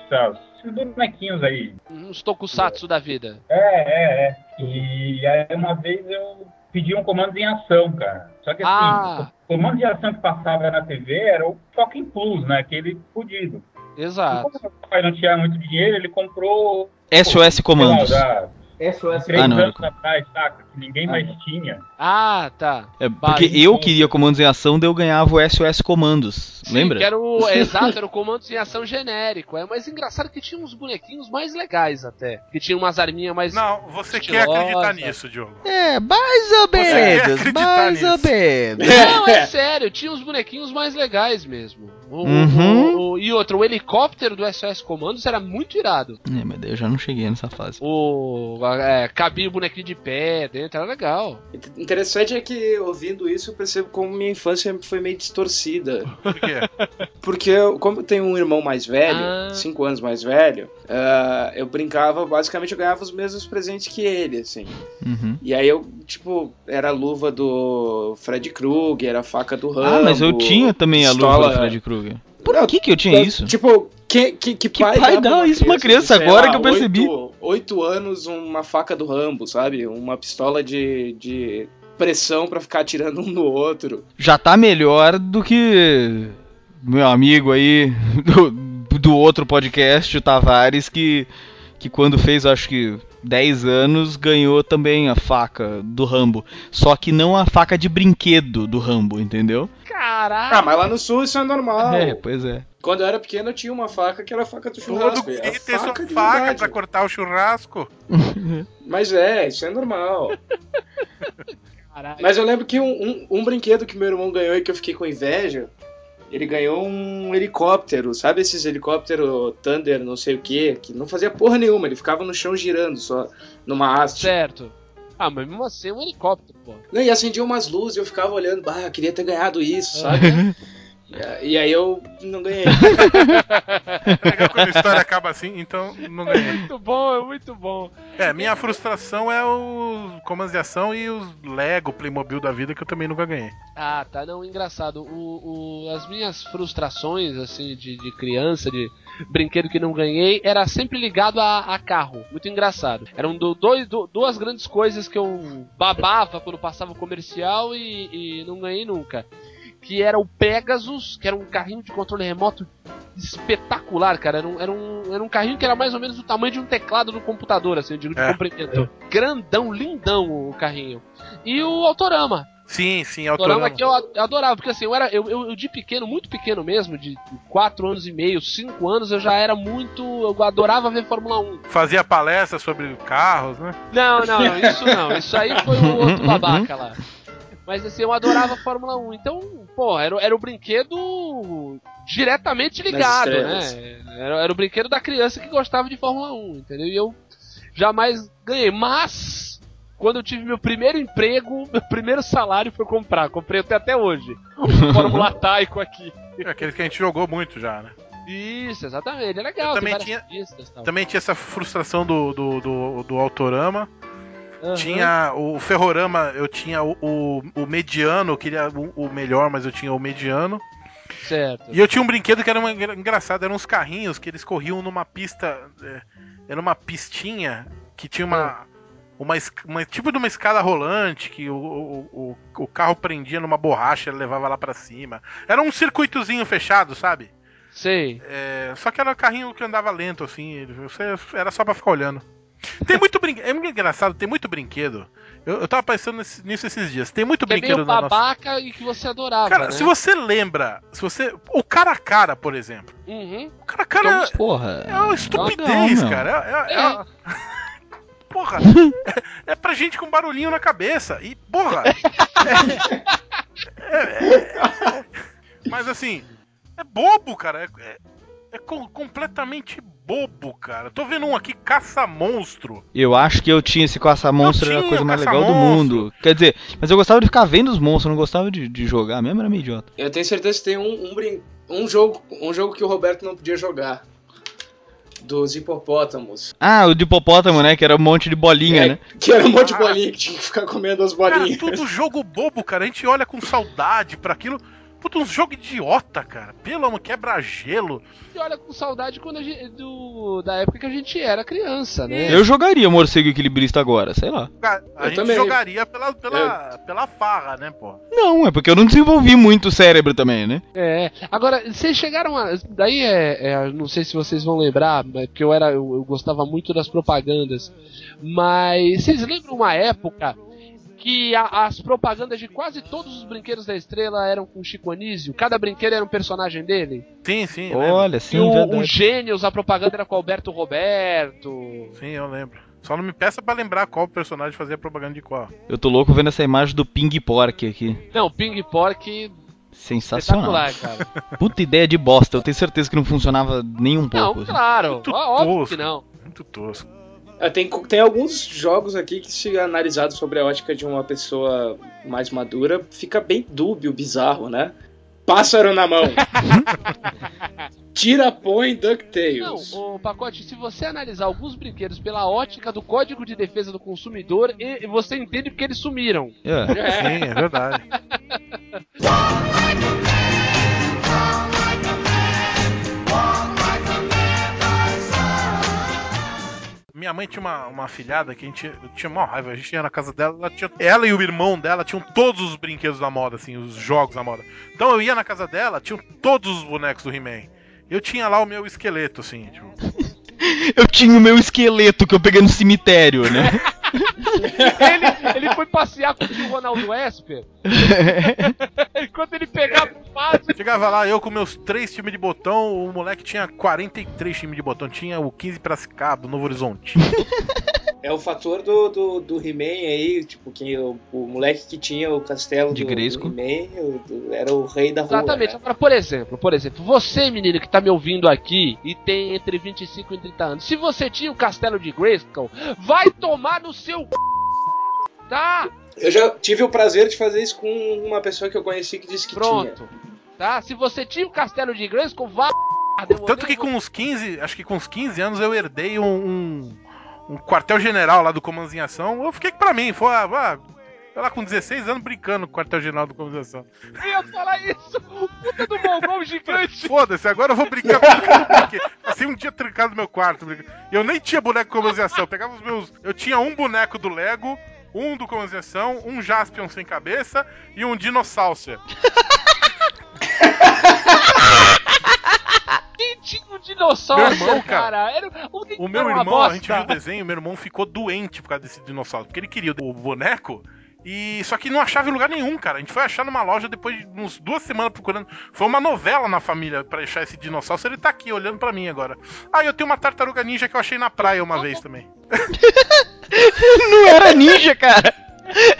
esses bonequinhos aí. Uns tokusatsu da vida. É, é, é. E aí uma vez eu pedi um comando em ação, cara. Só que assim, Ah. o comando de ação que passava na TV era o Fucking Plus, né? Aquele fudido. E Exato. como meu pai não tinha muito dinheiro, ele comprou SOS sei Comandos. lá, da Três Ah, não, anos era- atrás, saca? Que ninguém mais tinha. Ah, tá. É, porque Vai, eu queria comandos em ação, daí eu ganhava o SOS Comandos. Sim, Lembra? Que era o, é, exato, era o comandos em ação genérico. É, mas engraçado que tinha uns bonequinhos mais legais até. Que tinha umas arminhas mais. Não, você quer acreditar nisso, Diogo. É, mais ou menos, mais ou nisso. menos. Não, é sério, tinha uns bonequinhos mais legais mesmo. O- o- Uhum. o- o- e outro, o helicóptero do SOS Comandos era muito irado. É, mas daí eu já não cheguei nessa fase. O. É, cabia o bonequinho de pé dentro, era legal. Interessante é que, ouvindo isso, eu percebo como minha infância foi meio distorcida. Por quê? Porque, eu, como eu tenho um irmão mais velho, Ah. 5 anos mais velho, ah, eu brincava, basicamente eu ganhava os mesmos presentes que ele, assim. Uhum. E aí eu, tipo, era a luva do Fred Krueger, era a faca do Rambo. Ah, mas eu tinha também a luva do Fred Krueger. Por Não, que que eu tinha isso? Tipo, que, que, que, Que pai, pai dá isso pra uma criança? sei Agora lá, que eu percebi. Oito, oito anos, uma faca do Rambo, sabe? Uma pistola de, de pressão pra ficar atirando um no outro. Já tá melhor do que meu amigo aí do, do outro podcast, o Tavares, que, que quando fez, acho que 10 anos, ganhou também a faca do Rambo. Só que não a faca de brinquedo do Rambo, entendeu? Caraca! Ah, mas lá no sul isso é normal. É, pois é. Quando eu era pequeno eu tinha uma faca que era a faca do Todo churrasco. guri é tem sua faca de faca pra cortar o churrasco. Mas é, isso é normal. Caralho. Mas eu lembro que um, um, um brinquedo que meu irmão ganhou e que eu fiquei com inveja, ele ganhou um helicóptero, sabe esses helicóptero Thunder, não sei o que, que não fazia porra nenhuma, ele ficava no chão girando só, numa haste. Certo. Ah, mas mesmo assim é um helicóptero, pô. Não, e acendia umas luzes e eu ficava olhando, bah, queria ter ganhado isso, sabe? E- E aí eu não ganhei. É legal quando a história acaba assim, então não É ganhei. muito bom, é muito bom. É, minha frustração é os comandos de ação e os Lego Playmobil da vida que eu também nunca ganhei. Ah, tá, não, engraçado. O, o- as minhas frustrações, assim, de, de criança, de brinquedo que não ganhei, era sempre ligado a, a carro. Muito engraçado. Eram do- dois, du- duas grandes coisas que eu babava quando passava o comercial e, e não ganhei nunca. Que era o Pegasus, que era um carrinho de controle remoto espetacular, cara. Era um, era um, era um carrinho que era mais ou menos do tamanho de um teclado do computador, assim, eu digo, de É. comprimento. Grandão, lindão o carrinho. E o Autorama. Sim, sim, Autorama autorama. que eu adorava, porque assim, eu era eu, eu, eu de pequeno, muito pequeno mesmo, de 4 anos e meio, 5 anos, eu já era muito. Eu adorava ver Fórmula 1. Fazia palestra sobre carros, né? Não, não, não, isso não. Isso aí foi o outro babaca lá. Mas assim, eu adorava Fórmula 1. Então, pô, era, era o brinquedo diretamente ligado, né? Era, era o brinquedo da criança que gostava de Fórmula 1, entendeu? E eu jamais ganhei. Mas, quando eu tive meu primeiro emprego, meu primeiro salário foi comprar. Comprei até, até hoje. O Fórmula Taiko aqui. É aquele que a gente jogou muito já, né? Isso, exatamente. É legal. Eu também tinha- pistas. Também tinha essa frustração do, do, do, do Autorama. Aham. Tinha o Ferrorama, eu tinha o, o, o mediano, eu queria o, o melhor, mas eu tinha o mediano. Certo. E eu tinha um brinquedo que era uma, engra- engraçado, eram uns carrinhos que eles corriam numa pista. é, era uma pistinha que tinha uma. Uma, es- uma- tipo de uma escada rolante que o, o, o, carro prendia numa borracha e levava lá pra cima. Era um circuitozinho fechado, sabe? Sei. É, só que era um carrinho que andava lento, assim. Você, era só pra ficar olhando. Tem muito brinquedo. É muito engraçado, tem muito brinquedo. Eu, eu tava pensando nesse- nisso esses dias. Tem muito Que é brinquedo meio na nossa. babaca e que você adorava, Cara, né? se você lembra. Se você. O cara a cara, por exemplo. Uhum. O cara a cara. Porra. É uma estupidez, Legal, meu. cara. É, é- é- Porra, é, é pra gente com barulhinho na cabeça. E, porra. é- é- é- mas assim, é bobo, cara. É, é- é co- completamente bobo, cara. Tô vendo um aqui, caça-monstro. Eu acho que eu tinha esse caça-monstro, era a coisa mais legal do mundo. Quer dizer, mas eu gostava de ficar vendo os monstros, eu não gostava de, de jogar mesmo, era meio idiota. Eu tenho certeza que tem um, um, brin- um jogo, um jogo que o Roberto não podia jogar. Dos hipopótamos. Ah, o de hipopótamo, né? Que era um monte de bolinha, É, né? Que era um monte de Ah. bolinha que tinha que ficar comendo as Cara, bolinhas. tudo jogo bobo, cara. A gente olha com saudade pra aquilo. Puta, uns jogos idiota, cara. Pelo amor, quebra-gelo. E olha com saudade quando a gente, do, da época que a gente era criança, né? Eu jogaria morcego equilibrista agora, sei lá. A Eu gente também. jogaria pela, pela, pela farra, né, pô? Não, é porque eu não desenvolvi muito o cérebro também, né? É. Agora, vocês chegaram a. Daí é, é, Não sei se vocês vão lembrar, mas porque eu era. Eu, eu gostava muito das propagandas. Mas vocês lembram uma época que a- as propagandas de quase todos os brinquedos da estrela eram com Chico Anísio? Cada brinquedo era um personagem dele? Sim, sim. Olha, E sim, o, o verdade. Gênios, a propaganda era com Alberto Roberto. Sim, eu lembro. Só não me peça pra lembrar qual personagem fazia propaganda de qual. Eu tô louco vendo essa imagem do Ping Pork aqui. Não, Ping Pork. Sensacional. Cara. Puta ideia de bosta. Eu tenho certeza que não funcionava nem um Não, pouco. assim. claro. Muito ó- Óbvio tosco. que não. Muito tosco. É, Tem, tem alguns jogos aqui que, se analisado sobre a ótica de uma pessoa mais madura, fica bem dúbio, bizarro, né? Pássaro na mão. Tira, põe, Não, DuckTales. o pacote, se você analisar alguns brinquedos pela ótica do Código de Defesa do Consumidor, e- e você entende porque eles sumiram. É. Sim, é verdade. Minha mãe tinha uma, uma filhada que a gente tinha uma raiva. A gente ia na casa dela, ela, tinha, ela e o irmão dela tinham todos os brinquedos da moda, assim, os jogos da moda. Então eu ia na casa dela, tinham todos os bonecos do He-Man. Eu tinha lá o meu esqueleto, assim, tipo. Eu tinha o meu esqueleto que eu peguei no cemitério, né? Ele, ele foi passear com o tio Ronaldo Esper. Enquanto ele pegava o vaso. Chegava lá, eu com meus três times de botão, o moleque tinha 43 times de botão. Tinha o 15 Piracicaba, o Novo Horizonte. É o fator do, do, do He-Man aí, tipo, que o, o moleque que tinha o castelo De do, do He-Man era o rei da rua. Exatamente. né? Agora, por exemplo, por exemplo, você, menino que tá me ouvindo aqui e tem entre 25 e 30 anos, se você tinha o castelo de Grayskull, vai tomar no seu c... tá? Eu já tive o prazer de fazer isso com uma pessoa que eu conheci que disse que tinha. Pronto. Tá? Se você tinha o castelo de Grayskull, vá. Tanto que com uns 15, acho que com uns 15 anos eu herdei um, um, um quartel-general lá do Comandos em Ação. Eu fiquei pra mim, foi, ah, eu lá com 16 anos brincando com o quartel-general do Comandos em Ação. Eu ia falar isso! O puta do mongol gigante! Foda-se, agora eu vou brincar com o. Passei um dia trancado no meu quarto. brincando. E eu nem tinha boneco em Ação. Eu pegava os meus. Eu tinha um boneco do Lego, um do Comandos em Ação, um Jaspion sem cabeça e um dinossauro. Quem tinha um dinossauro, Meu irmão, cara? Era, o, O meu irmão, a bosta. gente viu o desenho, meu irmão ficou doente por causa desse dinossauro. Porque ele queria o boneco. E só que não achava em lugar nenhum, cara. A gente foi achar numa loja depois de uns duas semanas procurando. Foi uma novela na família pra achar esse dinossauro. Ele tá aqui olhando pra mim agora. Ah, eu tenho uma tartaruga ninja que eu achei na praia uma vez também. Não era ninja, cara.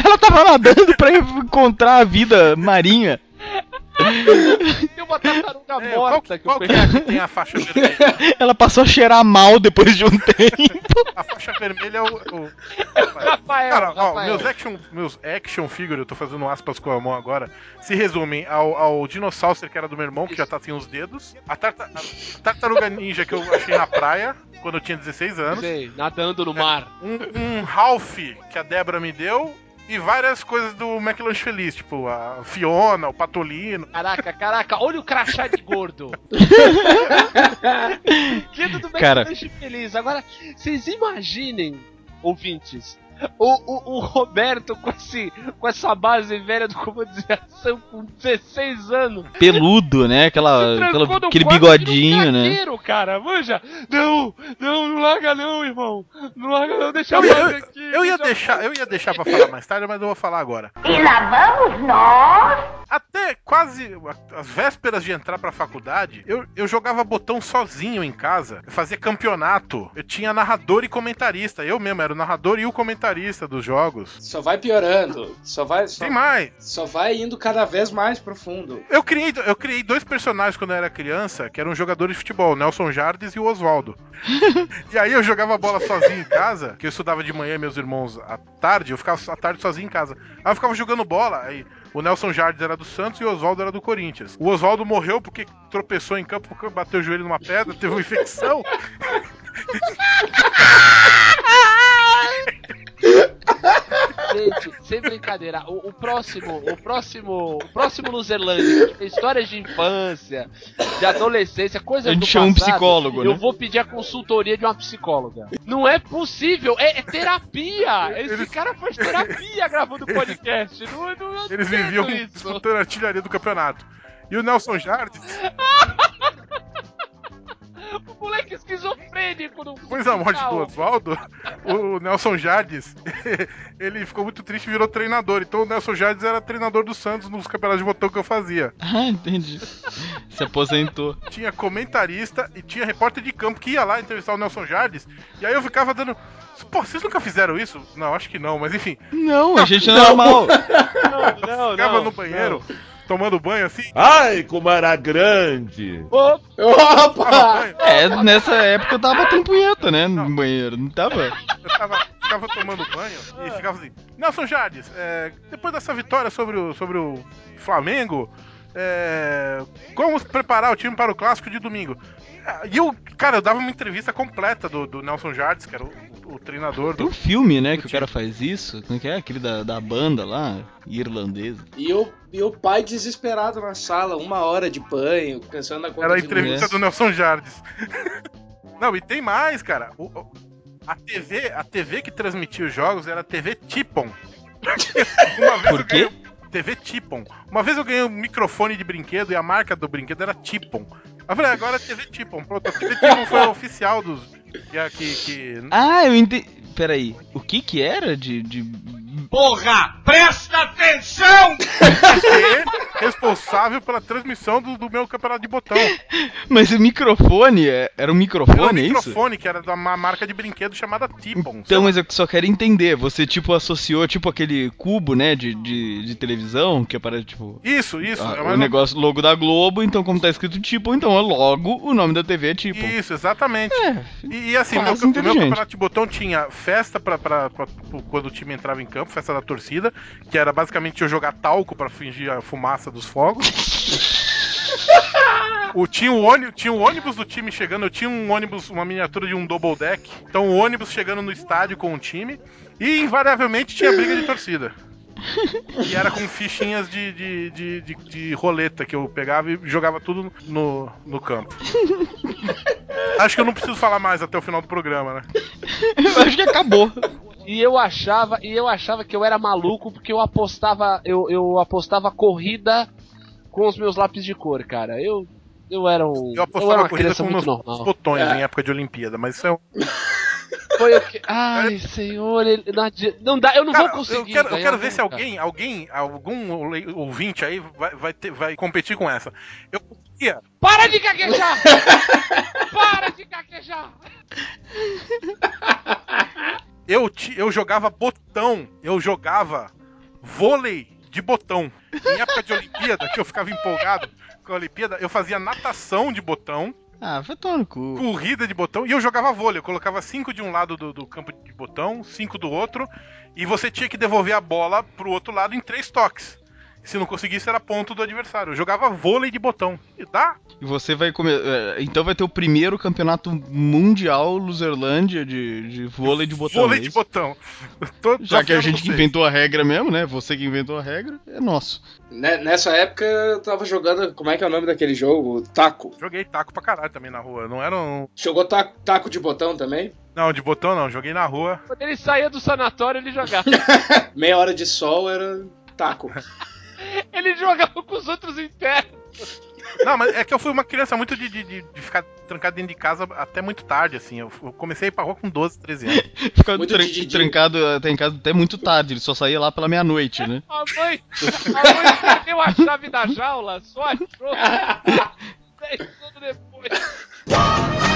Ela tava nadando pra encontrar a vida marinha. Tem uma tartaruga É, qual, morta que qual eu que é que tem a faixa vermelha? Ela passou a cheirar mal depois de um tempo. A faixa vermelha é o. o- Rafael, Cara, ó, Rafael. meus action, meus action figure, eu tô fazendo aspas com a mão agora, se resumem ao, ao dinossauro que era do meu irmão, que já tá sem os dedos, a, tarta- a tartaruga ninja que eu achei na praia, quando eu tinha 16 anos, Sei, nadando no mar. um, um Ralph que a Débora me deu, e várias coisas do McLanche Feliz, tipo a Fiona, o Patolino. Caraca, caraca, olha o crachá de gordo. que tudo bem Cara. que deixa feliz. Agora, vocês imaginem, ouvintes, o, o, o Roberto com, esse, com essa base velha do comando de ação com 16 anos. Peludo, né? Aquela, aquela- aquele bigodinho, né? cara, manja. Não, não, não larga não, irmão. Não larga não, deixa Eu, a ia- aqui. eu ia deixar, eu ia deixar pra falar mais tarde, mas eu vou falar agora. E lá vamos nós. Até quase as vésperas de entrar pra faculdade, eu, eu jogava botão sozinho em casa. Eu fazia campeonato. Eu tinha narrador e comentarista. Eu mesmo era o narrador e o comentarista dos jogos. Só vai piorando. Só vai, só, Tem mais. só vai indo cada vez mais profundo. Eu criei, eu criei dois personagens quando eu era criança, que eram jogadores de futebol, o Nelson Jardes e o Oswaldo. e aí eu jogava bola sozinho em casa, que eu estudava de manhã meus irmãos à tarde, eu ficava à tarde sozinho em casa. Aí eu ficava jogando bola, aí o Nelson Jardes era do Santos e o Oswaldo era do Corinthians. O Oswaldo morreu porque tropeçou em campo, bateu o joelho numa pedra, teve uma infecção. Gente, sem brincadeira. O, o próximo, o próximo, o próximo Luzerlândia, histórias de infância, de adolescência, coisas A gente do chama um passado, psicólogo, Eu né? vou pedir a consultoria de uma psicóloga. Não é possível, é, é terapia. Esse Eles- cara faz terapia gravando podcast. Não, não, não Eles viviam isso. disputando a artilharia do campeonato. E o Nelson Jardim, O moleque esquizofrênico no depois da morte do Não. Oswaldo, o Nelson Jardes, ele ficou muito triste e virou treinador. Então o Nelson Jardes era treinador do Santos nos campeonatos de botão que eu fazia. Ah, entendi. Se aposentou. Tinha comentarista e tinha repórter de campo que ia lá entrevistar o Nelson Jardes. E aí eu ficava dando. Pô, vocês nunca fizeram isso? Não, acho que não, mas enfim. Não, a gente é normal. Não, ficava não, no banheiro, tomando banho assim. Ai, como era grande. Opa. É, nessa época eu tava batendo punheta, né? No banheiro. Não tava? Eu tava, ficava tomando banho e ficava assim, Nelson Jardes, é, depois dessa vitória sobre o, sobre o Flamengo, é, como preparar o time para o clássico de domingo? É, E eu, cara, eu dava uma entrevista completa do, do Nelson Jardes, que era o, o treinador Tem do. um filme, né, que o cara faz isso. Como é que é? Aquele da, da banda lá, irlandesa. E o, e o pai desesperado na sala, uma hora de banho, pensando na conta Era a entrevista do Nelson Jardes. Não, e tem mais, cara. O- a, TV, a TV que transmitia os jogos era a TV Tipon. Uma vez Por eu quê? ganhei- TV Tipon. Uma vez eu ganhei um microfone de brinquedo e a marca do brinquedo era Tipon. Eu falei, agora é TV Tipon. Pronto, a TV Tipon foi oficial dos. Que, que, que- Ah, eu entendi. Peraí, o que que era de. de... Porra, presta atenção! responsável pela transmissão do, do meu campeonato de botão. Mas o microfone é- era um Era um microfone, é isso? microfone que era de uma marca de brinquedo chamada Tipon. Então, mas eu só quero entender. Você, tipo, associou, tipo, aquele cubo, né, de, de, de televisão, que aparece, tipo... Isso, isso. ah, é o negócio, logo da Globo, então como tá escrito tipo, então é logo o nome da TV é tipo. Isso, exatamente. É, E, e assim, meu, o meu campeonato de botão tinha festa pra, pra- pra- quando o time entrava em campo, festa da torcida, que era basicamente eu jogar talco pra fingir a fumaça dos fogos. O, tinha, o ônibus, tinha ônibus do time chegando, eu tinha um ônibus, uma miniatura de um double deck. Então o ônibus chegando no estádio com o time. E invariavelmente tinha briga de torcida. E era com fichinhas de, de, de, de, de roleta que eu pegava e jogava tudo no, no campo. Acho que eu não preciso falar mais até o final do programa, né? eu acho que acabou. E eu achava, e eu achava que eu era maluco porque eu apostava, eu, eu apostava corrida com os meus lápis de cor, cara. Eu eu era um Eu eu apostava era uma corrida criança com muito meus normal. botões É. em época de Olimpíada, mas isso é um. Foi o que Ai, senhor, ele, não, adi- não dá, eu não Cara, vou conseguir. eu quero, eu quero ver se alguém, alguém, algum ouvinte aí vai, vai, ter- vai competir com essa. Eu conseguia. Para de caquejar! Para de caquejar! Eu, eu jogava botão, eu jogava vôlei de botão. Em época de Olimpíada, que eu ficava empolgado com a Olimpíada, eu fazia natação de botão. Ah, tomar no cu. corrida de botão e eu jogava vôlei. Eu colocava cinco de um lado do, do campo de botão, cinco do outro, e você tinha que devolver a bola pro outro lado em três toques. Se não conseguisse, era ponto do adversário. Eu jogava vôlei de botão. E dá? E você vai comer. é, Então vai ter o primeiro campeonato mundial Luzerlândia de, de vôlei de botão. vôlei é de botão. Tô Já que a gente que inventou a regra mesmo, né? Você que inventou a regra, é nosso. Ne- Nessa época eu tava jogando. Como é que é o nome daquele jogo? Taco. Joguei taco pra caralho também na rua. Não era um. Jogou taco, taco de botão também? Não, de botão não. Joguei na rua. Quando ele saía do sanatório, ele jogava. Meia hora de sol era taco. ele jogava com os outros internos. Não, mas é que eu fui uma criança muito de, de, de- ficar trancado dentro de casa até muito tarde, assim. Eu, comecei a ir pra rua com 12, 13 anos. Ficava tran- trancado até em casa até muito tarde, ele só saía lá pela meia-noite, né? A mãe, a mãe perdeu a chave da jaula, só achou. Dez anos depois.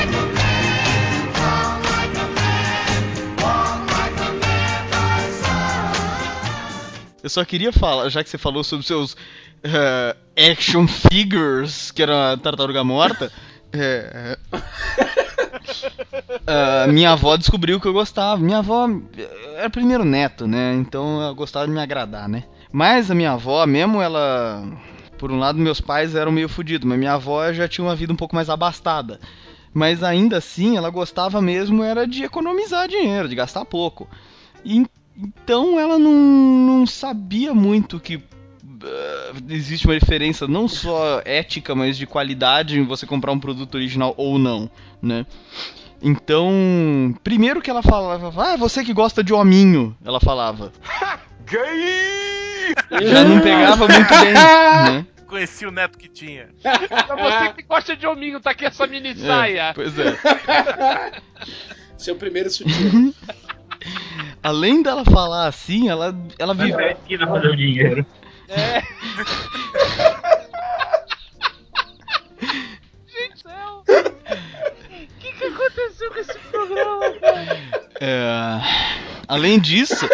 Eu só queria falar, já que você falou sobre seus eh, action figures, que era a tartaruga morta, eh, ah, minha avó descobriu que eu gostava. Minha avó era primeiro neto, né? Então ela gostava de me agradar, né? Mas a minha avó, mesmo ela. Por um lado, meus pais eram meio fodidos, mas minha avó já tinha uma vida um pouco mais abastada. Mas ainda assim, ela gostava mesmo era de economizar dinheiro, de gastar pouco. E, Então ela não, não sabia muito que uh, existe uma diferença não só ética, mas de qualidade em você comprar um produto original ou não, né? Então, primeiro que ela falava, ah, você que gosta de hominho, ela falava. Gay! Já não pegava muito bem, né? Conheci o neto que tinha. Pra você que gosta de hominho, tá aqui essa mini saia. É, pois é. Seu primeiro sutiã. Além dela falar assim, ela, ela Vai vive. pra esquina fazer o dinheiro. É. Gente do céu. O que, que aconteceu com esse programa, cara? É, além disso,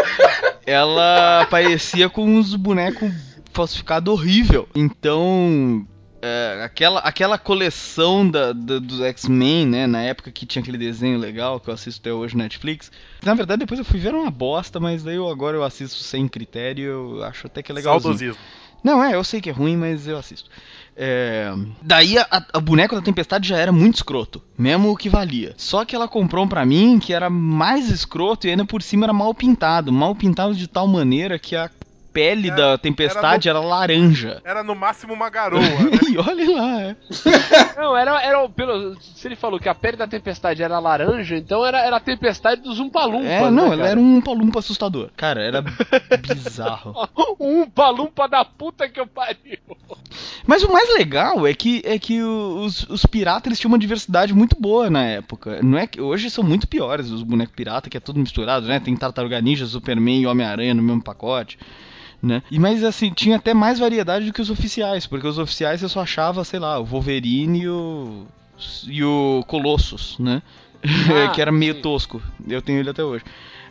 ela aparecia com uns bonecos falsificados horrível. Então, é, aquela, aquela coleção da, da- dos X-Men, né? Na época que tinha aquele desenho legal que eu assisto até hoje no Netflix. Na verdade, depois eu fui ver uma bosta, mas daí eu, agora eu assisto sem critério. Eu acho até que é legal. Saudosismo. Não, é, eu sei que é ruim, mas eu assisto. É, Daí a, a- boneco da Tempestade já era muito escroto, mesmo o que valia. Só que ela comprou um pra mim que era mais escroto e ainda por cima era mal pintado. Mal pintado de tal maneira que a pele Era- da Tempestade era, laranja. Era no máximo uma garoa, né? E olha lá, é. Não, era, era o- pelo. Se ele falou que a pele da tempestade era laranja, então era, era a tempestade dos Umpalumpas. É, não, né, ela era um palumpa assustador. Cara, era bizarro. Um Umpalumpa da puta que eu pariu. Mas o mais legal é que, é que os, os piratas eles tinham uma diversidade muito boa na época. Não é que hoje são muito piores os bonecos pirata, que é tudo misturado, né? Tem Tartaruga Ninja, Superman e Homem-Aranha no mesmo pacote. Né? E mas assim, tinha até mais variedade do que os oficiais, porque os oficiais eu só achava, sei lá, o Wolverine e o e o Colossus, né? Ah, que era meio sim. tosco. Eu tenho ele até hoje.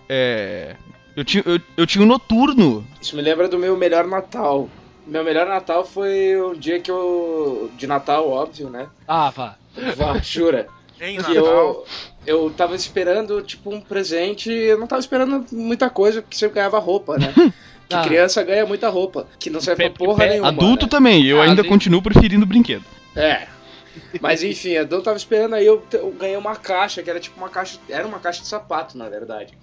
É, eu tinha eu, eu tinha o Noturno. Isso me lembra do meu melhor Natal. Meu melhor Natal foi um dia que eu. De Natal, óbvio, né? Ah, vá. Vá, jura. Em Natal. eu, eu tava esperando, tipo, um presente. Eu não tava esperando muita coisa, porque sempre ganhava roupa, né? Que Ah. criança ganha muita roupa, que não serve pra porra nenhuma. Adulto né? também, eu Ah, ainda continuo preferindo brinquedo. É. Mas enfim, eu tava esperando aí, eu, eu ganhei uma caixa, que era tipo uma caixa. Era uma caixa de sapato, na verdade.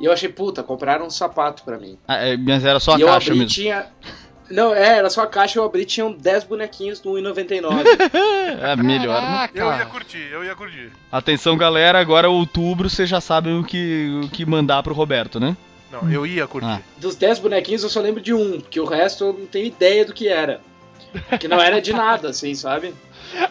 E eu achei, puta, compraram um sapato pra mim. Ah, é, mas era só a e eu caixa abri mesmo. tinha. Não, é, era só a caixa, eu abri, tinham 10 bonequinhos do 1,99. É melhor. né? Caraca. Eu ia curtir, eu ia curtir. Atenção, galera, agora outubro vocês já sabem o que, o que mandar pro Roberto, né? Não, eu ia curtir. Ah. Dos 10 bonequinhos eu só lembro de um, porque o resto eu não tenho ideia do que era. Que não era de nada, assim, sabe?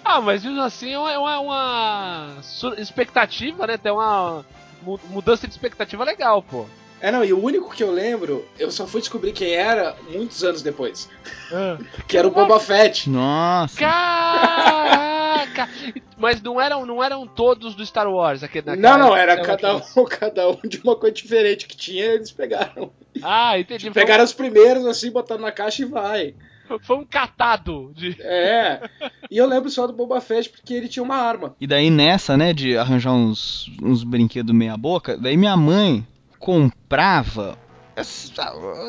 Ah, mas mesmo assim é uma, é uma- uma sur- expectativa, né? Tem uma mu- mudança de expectativa legal, pô. É, não, e o único que eu lembro, eu só fui descobrir quem era muitos anos depois. Que era o Boba Fett. Nossa. Caraca! Mas não eram, não eram todos do Star Wars aquele Não, naquela- não, era naquela- cada um, cada um de uma coisa diferente que tinha, eles pegaram. Ah, entendi. Foi, Pegaram os primeiros, assim, botaram na caixa e vai. foi um catado de. É. E eu lembro só do Boba Fett porque ele tinha uma arma. E daí nessa, né, de arranjar uns, uns brinquedos meia boca, daí minha mãe comprava,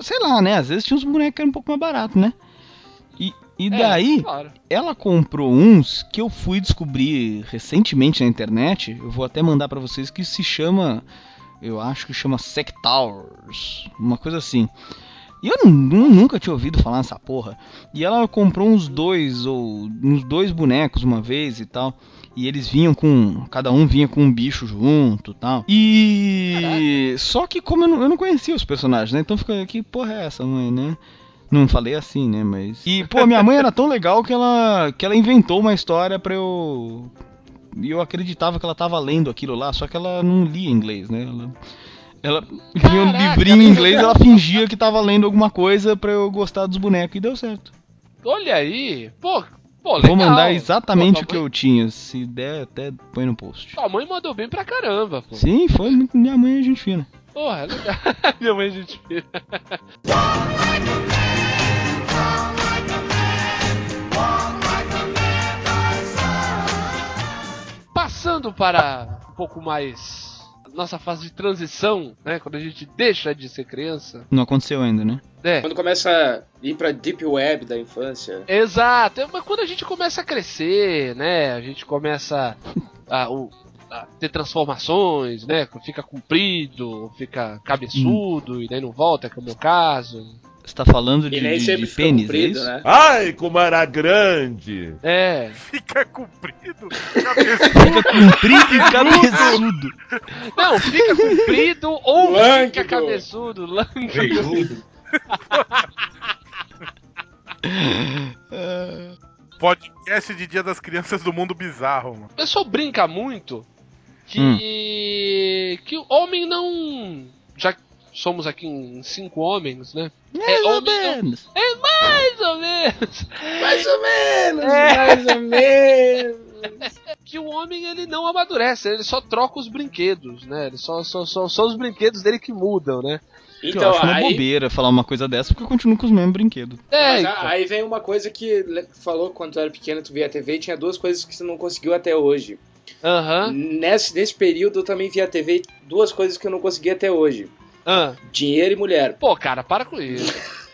sei lá, né, às vezes tinha uns bonecos que eram um pouco mais baratos, né? E, e É, daí, claro. ela comprou uns que eu fui descobrir recentemente na internet. Eu vou até mandar pra vocês que se chama, eu acho que chama Sectors, uma coisa assim. E eu nu- nunca tinha ouvido falar nessa porra. E ela comprou uns dois ou uns dois bonecos uma vez e tal. E eles vinham com. Cada um vinha com um bicho junto e tal. E. Só que como eu não, eu não conhecia os personagens, né? Então fica. Que porra é essa, mãe, né? Não falei assim, né? Mas. E, pô, minha mãe era tão legal que ela, que ela inventou uma história pra eu. E eu acreditava que ela tava lendo aquilo lá, só que ela não lia inglês, né? Ela, ela vinha um Caraca, livrinho em inglês, ela fingia que tava lendo alguma coisa pra eu gostar dos bonecos e deu certo. Olha aí. Pô, pô. Vou mandar exatamente Pô, o que eu tinha. Se der, até põe no post. Tua mãe mandou bem pra caramba, pô. Sim, foi minha mãe é gente fina. Porra, é legal. Minha mãe, gente. Passando para um pouco mais nossa fase de transição, né? Quando a gente deixa de ser criança. Não aconteceu ainda, né? É. Quando começa a ir pra Deep Web da infância. Exato, mas quando a gente começa a crescer, né? A gente começa a, o, a ter transformações, né? Fica comprido, fica cabeçudo e daí não volta, que é o meu caso. Você tá falando de, E nem de, de pênis, é comprido, isso? né? Ai, como era grande! É. Fica comprido. cabeçudo. Fica comprido e cabeçudo. Não, fica comprido ou Lânguido. fica cabeçudo, lânguido. Veiudo. Podcast de Dia das Crianças do Mundo Bizarro, mano. O pessoal brinca muito que. Hum. que o homem não. Já que somos aqui em cinco homens, né? Mais ou homem não- menos. É mais ou menos. Mais ou menos, É. mais ou menos. Que o homem ele não amadurece, ele só troca os brinquedos, né? Ele só, só, só, só os brinquedos dele que mudam, né? eu Então, acho uma aí, bobeira falar uma coisa dessa porque eu continuo com os mesmos brinquedos. É, mas então. aí vem uma coisa que falou quando tu era pequeno, tu via a TV e tinha duas coisas que você não conseguiu até hoje. Aham. Nesse, nesse período eu também via a TV duas coisas que eu não consegui até hoje. Ah. Dinheiro e mulher. Pô, cara, para com isso.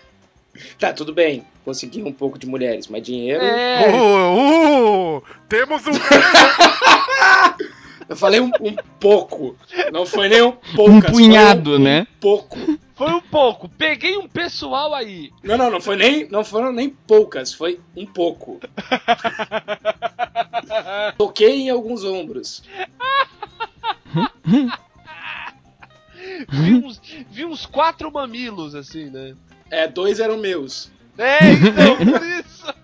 Tá, tudo bem. Consegui um pouco de mulheres, mas dinheiro. É. Uh, uh, temos um Eu falei um, um pouco. Não foi nem um poucas. Um punhado, um, né? Um pouco. Foi um pouco. Peguei um pessoal aí. Não, não, não foi nem. Não foram nem poucas, foi um pouco. Toquei em alguns ombros. Vi uns, vi uns quatro mamilos, assim, né? É, dois eram meus. É, então, por isso.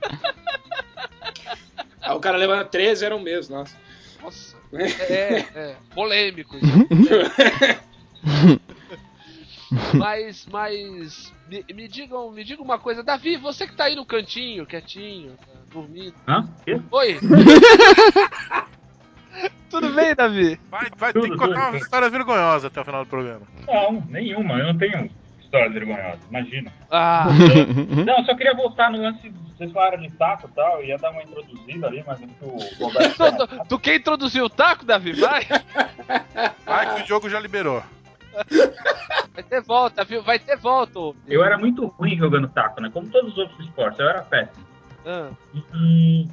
Aí o cara levanta três eram meus, nossa. Nossa. É, é. Polêmico. mas, mas. Me, me digam, me digam uma coisa. Davi, você que tá aí no cantinho, quietinho, tá dormindo. Hã? Quê? Oi. Tudo bem, Davi? Vai, vai Tudo, ter que contar tudo, uma história vergonhosa até o final do programa. Não, nenhuma. Eu não tenho histórias vergonhosas, imagina. Ah, Não, eu só queria voltar no lance. Vocês falaram de taco e tal, ia dar uma introduzida ali, mas acho que o Roberto. tu, tu- quer introduzir o taco, Davi? Vai. Vai que o jogo já liberou. Vai ter volta, viu? Vai ter volta. Eu era muito ruim jogando taco, né? Como todos os outros esportes, eu era péssimo. Ah, E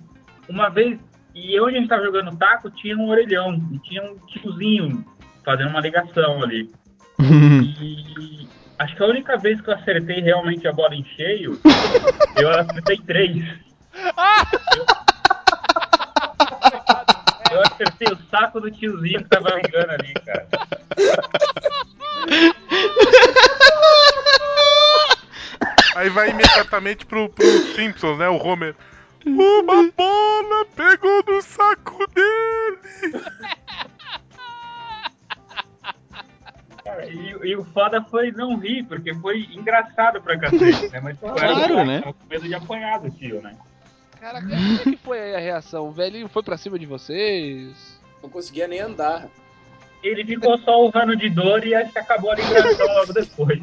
uma vez, e onde a gente tava jogando taco, tinha um orelhão, e tinha um tiozinho fazendo uma ligação ali. E acho que a única vez que eu acertei realmente a bola em cheio, eu acertei três. Eu acertei o saco do tiozinho que tava ligando ali, cara. Aí vai imediatamente pro, pro Simpsons, né? O Homer. Uma bola pegou no saco dele. Cara, e, e o foda foi não rir, porque foi engraçado pra cacete, né? Mas era Claro, moleque, né? tava com medo de apanhar do tio, né? Caraca, como é que foi aí a reação? O velhinho foi pra cima de vocês? Não conseguia nem andar. Ele ficou só urrando de dor e acho que acabou a ligação logo depois.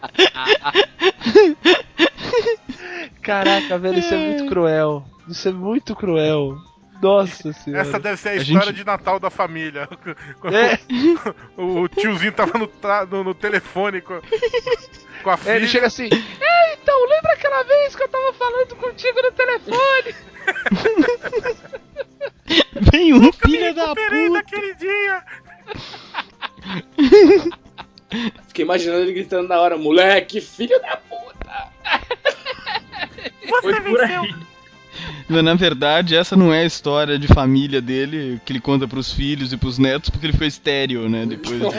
Caraca, velho, isso é muito cruel. Isso é muito cruel. Nossa senhora. Essa deve ser a, A história gente- de Natal da família. Quando É. o, o tiozinho tava no, tra- no- no telefone com, com a filha. É, ele chega assim, é, então, lembra aquela vez que eu tava falando contigo no telefone? Vem um filho da puta. daquele dia. Fiquei imaginando ele gritando na hora, moleque, filho da puta! Foi por aí. Mas, na verdade, essa não é a história de família dele que ele conta pros filhos e pros netos, porque ele foi estéreo, né? Depois.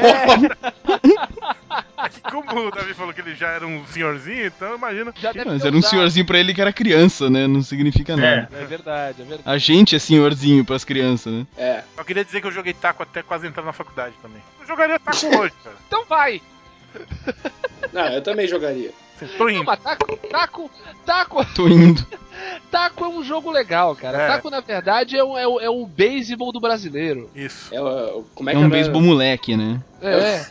Como o Davi falou que ele já era um senhorzinho, então imagina. Já Mas era um senhorzinho pra ele que era criança, né? Não significa nada. É. É verdade, é verdade. A gente é senhorzinho pras crianças, né? É. Só queria dizer que eu joguei taco até quase entrar na faculdade também. Eu jogaria taco hoje, cara. Então vai! Não, eu também jogaria. Tô Não, indo. mas taco, taco, taco, Tô indo. taco é um jogo legal, cara. É. Taco, na verdade, é o, é o, é o beisebol do brasileiro. Isso. É, o- como é É um beisebol moleque, né? É,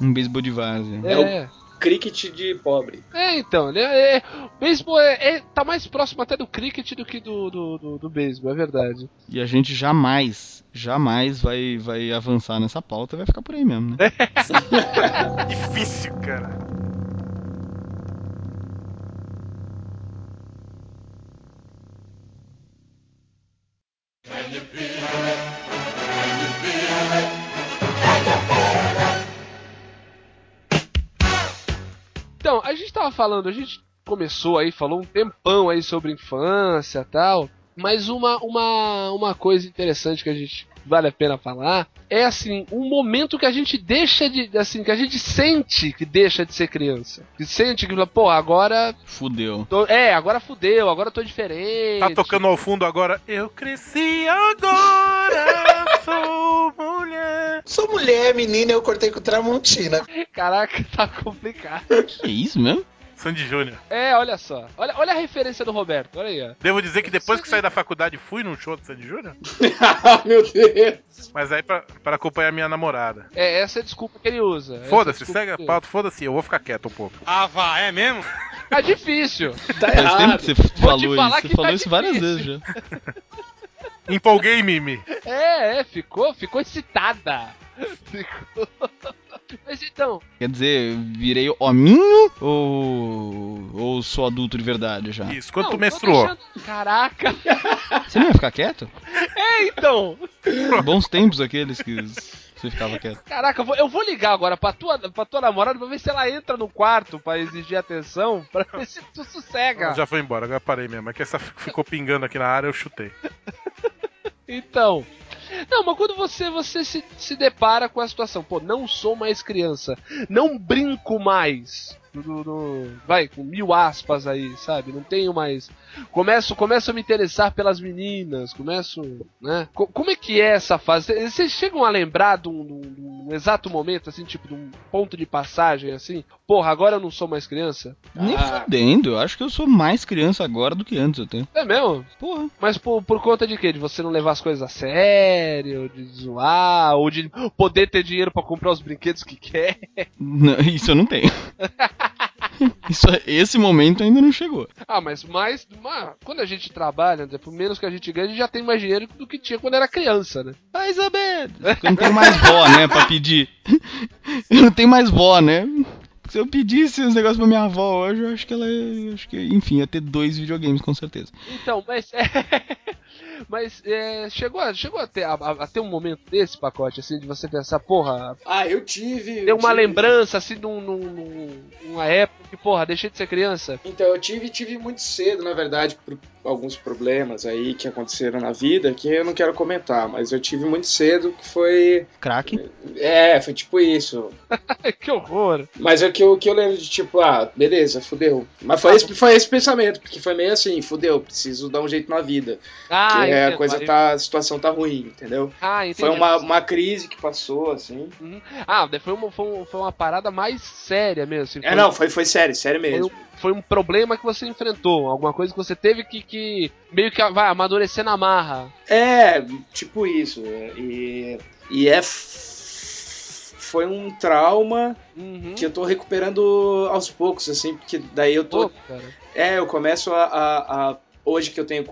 Um beisebol de várzea. é. É É, Cricket de pobre. É, então, né? É, o beisebol é, é- tá mais próximo até do cricket do que do, do, do, do beisebol, é verdade. E a gente jamais, jamais vai, vai avançar nessa pauta, vai ficar por aí mesmo, né? Difícil, cara. Então, a gente tava falando, a gente começou aí, falou um tempão aí sobre infância e tal, mas uma, uma, uma coisa interessante que a gente vale a pena falar é assim, um momento que a gente deixa de, assim, que a gente sente que deixa de ser criança. Que sente que, pô, agora Fudeu. tô- é, agora fudeu, agora eu tô diferente. Tá tocando ao fundo agora. Eu cresci agora, sou mulher. Sou mulher, menina, eu cortei com Tramontina. Caraca, tá complicado. Que isso mesmo? Sandy Júnior. É, olha só. Olha, olha a referência do Roberto, olha aí, ó. Devo dizer que depois que saí da faculdade fui num show do Sandy Júnior, meu Deus. mas aí pra, pra acompanhar minha namorada. É, essa é a desculpa que ele usa. É Foda-se, desculpa segue a pauta, foda-se, eu vou ficar quieto um pouco. Ah, vá, é mesmo? Tá difícil. Tá Faz tempo errado. que você te falou falar isso. que Você falou tá isso várias vezes já. Empolguei, Mimi. É, é, ficou, ficou excitada. Ficou. Mas então, Quer dizer, virei hominho ou. ou sou adulto de verdade já? Isso, quando não, menstruou. deixando- Caraca. Você não ia ficar quieto? É, então. Bons tempos aqueles que você ficava quieto. Caraca, eu vou, eu vou ligar agora pra tua, pra tua namorada pra ver se ela entra no quarto pra exigir atenção, pra ver se tu sossega. Já foi embora, agora parei mesmo. É que essa ficou pingando aqui na área, eu chutei. Então. Não, mas quando você, você se, se depara com a situação, pô, não sou mais criança, não brinco mais. No- no- vai, com mil aspas aí, sabe? Não tenho mais. Começo, começo a me interessar pelas meninas, começo. né? Co- como é que é essa fase? Vocês chegam a lembrar de um, de um- de um exato momento, assim, tipo, de um ponto de passagem, assim? Porra, agora eu não sou mais criança? Nem Ah. fudendo, eu acho que eu sou mais criança agora do que antes até. É mesmo? Porra. Mas por, por conta de quê? De você não levar as coisas a sério, de zoar, ou de poder ter dinheiro pra comprar os brinquedos que quer. Não, isso eu não tenho. Isso, esse momento ainda não chegou. Ah, mas mais. ma- quando a gente trabalha, né, por menos que a gente ganha, a gente já tem mais dinheiro do que tinha quando era criança, né? Mais ou menos. Porque eu não tenho mais vó, né, pra pedir. Eu não tenho mais vó, né? Se eu pedisse os negócios pra minha avó hoje, eu acho que ela. eu Acho que, enfim, ia ter dois videogames, com certeza. Então, mas. mas é, chegou, a, chegou a, ter, a, a ter um momento desse pacote, assim, de você pensar, porra, Ah, eu tive. ter eu uma tive- lembrança, assim, de um- num- uma época que, porra, deixei de ser criança. Então, eu tive, tive muito cedo, na verdade, por alguns problemas aí que aconteceram na vida, que eu não quero comentar, mas eu tive muito cedo, que foi. Crack. É, foi tipo isso. que horror. Mas é que eu, que eu lembro de tipo, ah, beleza, fudeu. Mas foi, esse, foi esse pensamento, porque foi meio assim, fudeu, preciso dar um jeito na vida. Ah, que é, a coisa tá, a situação tá ruim, entendeu? Ah, entendi. Foi uma, uma crise que passou, assim. Ah, daí foi uma, foi, um- foi uma parada mais séria mesmo. Assim, É, foi- não, foi, foi sério, sério Foi mesmo. um, foi um problema que você enfrentou, alguma coisa que você teve que, que meio que vai amadurecer na marra. É, tipo isso. E, e é. Foi um trauma Uhum. que eu tô recuperando aos poucos, assim, porque daí eu tô. É, eu começo a. a- a- hoje que eu tenho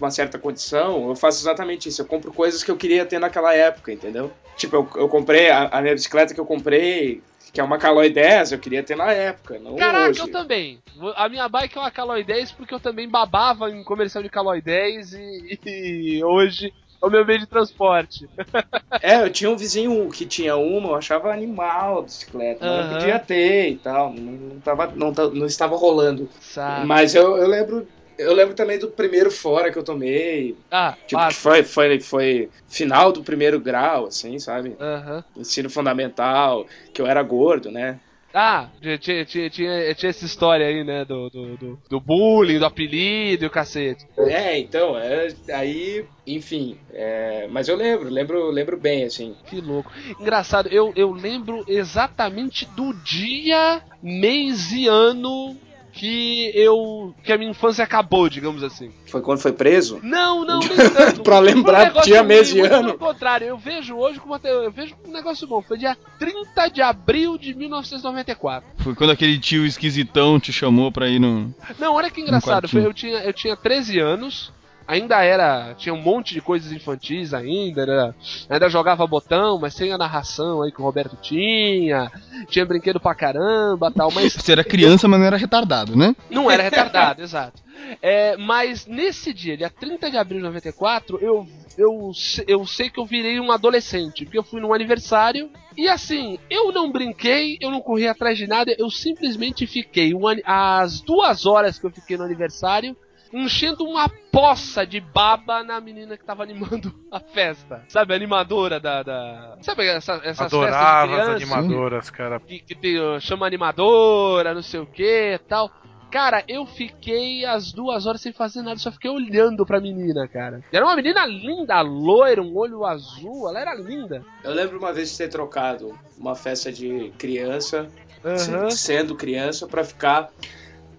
uma certa condição, eu faço exatamente isso. Eu compro coisas que eu queria ter naquela época, entendeu? Tipo, eu, eu comprei a, a minha bicicleta que eu comprei, que é uma Caloi 10, eu queria ter na época, não Caraca, hoje. eu também. A minha bike é uma Caloi 10 porque eu também babava em comercial de Caloi 10 e, e hoje é o meu meio de transporte. É, eu tinha um vizinho que tinha uma, eu achava animal a bicicleta, mas Aham. eu podia ter e tal, não, não, tava, não, não estava rolando. Sabe? Mas eu, eu lembro. Eu lembro também do primeiro fora que eu tomei. Ah, Tipo, que foi, foi, foi final do primeiro grau, assim, sabe? Aham. Ensino fundamental, que eu era gordo, né? Ah, tinha, tinha, tinha, tinha, tinha essa história aí, né? Do, do, do, do bullying, do apelido e o cacete. É, então, é, aí, enfim. é, mas eu lembro, lembro, lembro bem, assim. Que louco. Engraçado, eu, eu lembro exatamente do dia, mês e ano que eu. que a minha infância acabou, digamos assim. Foi quando foi preso? Não, não, nem tanto. Pra lembrar um dia, mês e ano. Pelo contrário, eu vejo hoje como até, eu vejo um negócio bom. Foi dia 30 de abril de 1994. Foi quando aquele tio esquisitão te chamou pra ir no. Não, olha que engraçado. Foi, eu, tinha, eu tinha 13 anos. Ainda era. Tinha um monte de coisas infantis ainda. Era, ainda jogava botão, mas sem a narração aí que o Roberto tinha. Tinha brinquedo pra caramba tal, mas Você era criança, mas não era retardado, né? não era retardado, exato. É, mas nesse dia, dia 30 de abril de 94, eu, eu, eu sei que eu virei um adolescente, porque eu fui num aniversário e assim, eu não brinquei, eu não corri atrás de nada, eu simplesmente fiquei um as duas horas que eu fiquei no aniversário enchendo uma poça de baba na menina que tava animando a festa. Sabe, a animadora da. da... Sabe essa, essas Adorava festas as de criança? animadoras, cara. que, que tem, chama animadora, não sei o que tal. Cara, eu fiquei as duas horas sem fazer nada, só fiquei olhando pra menina, cara. Era uma menina linda, loira, um olho azul, ela era linda. Eu lembro uma vez de ter trocado uma festa de criança, Aham. sendo criança, pra ficar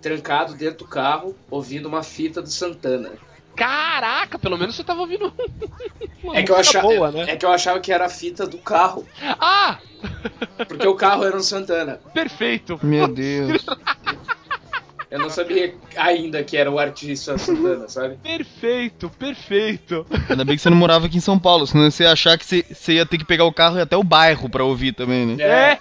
trancado dentro do carro ouvindo uma fita do Santana. Caraca, pelo menos você tava ouvindo uma É que, eu achava, boa, né? é que eu achava que era a fita do carro, Ah, porque o carro era um Santana. perfeito. Meu Deus. Eu não sabia ainda que era o artista Santana, sabe? Perfeito, perfeito. Ainda bem que você não morava aqui em São Paulo, senão você ia achar que você, você ia ter que pegar o carro e até o bairro pra ouvir também, né? É.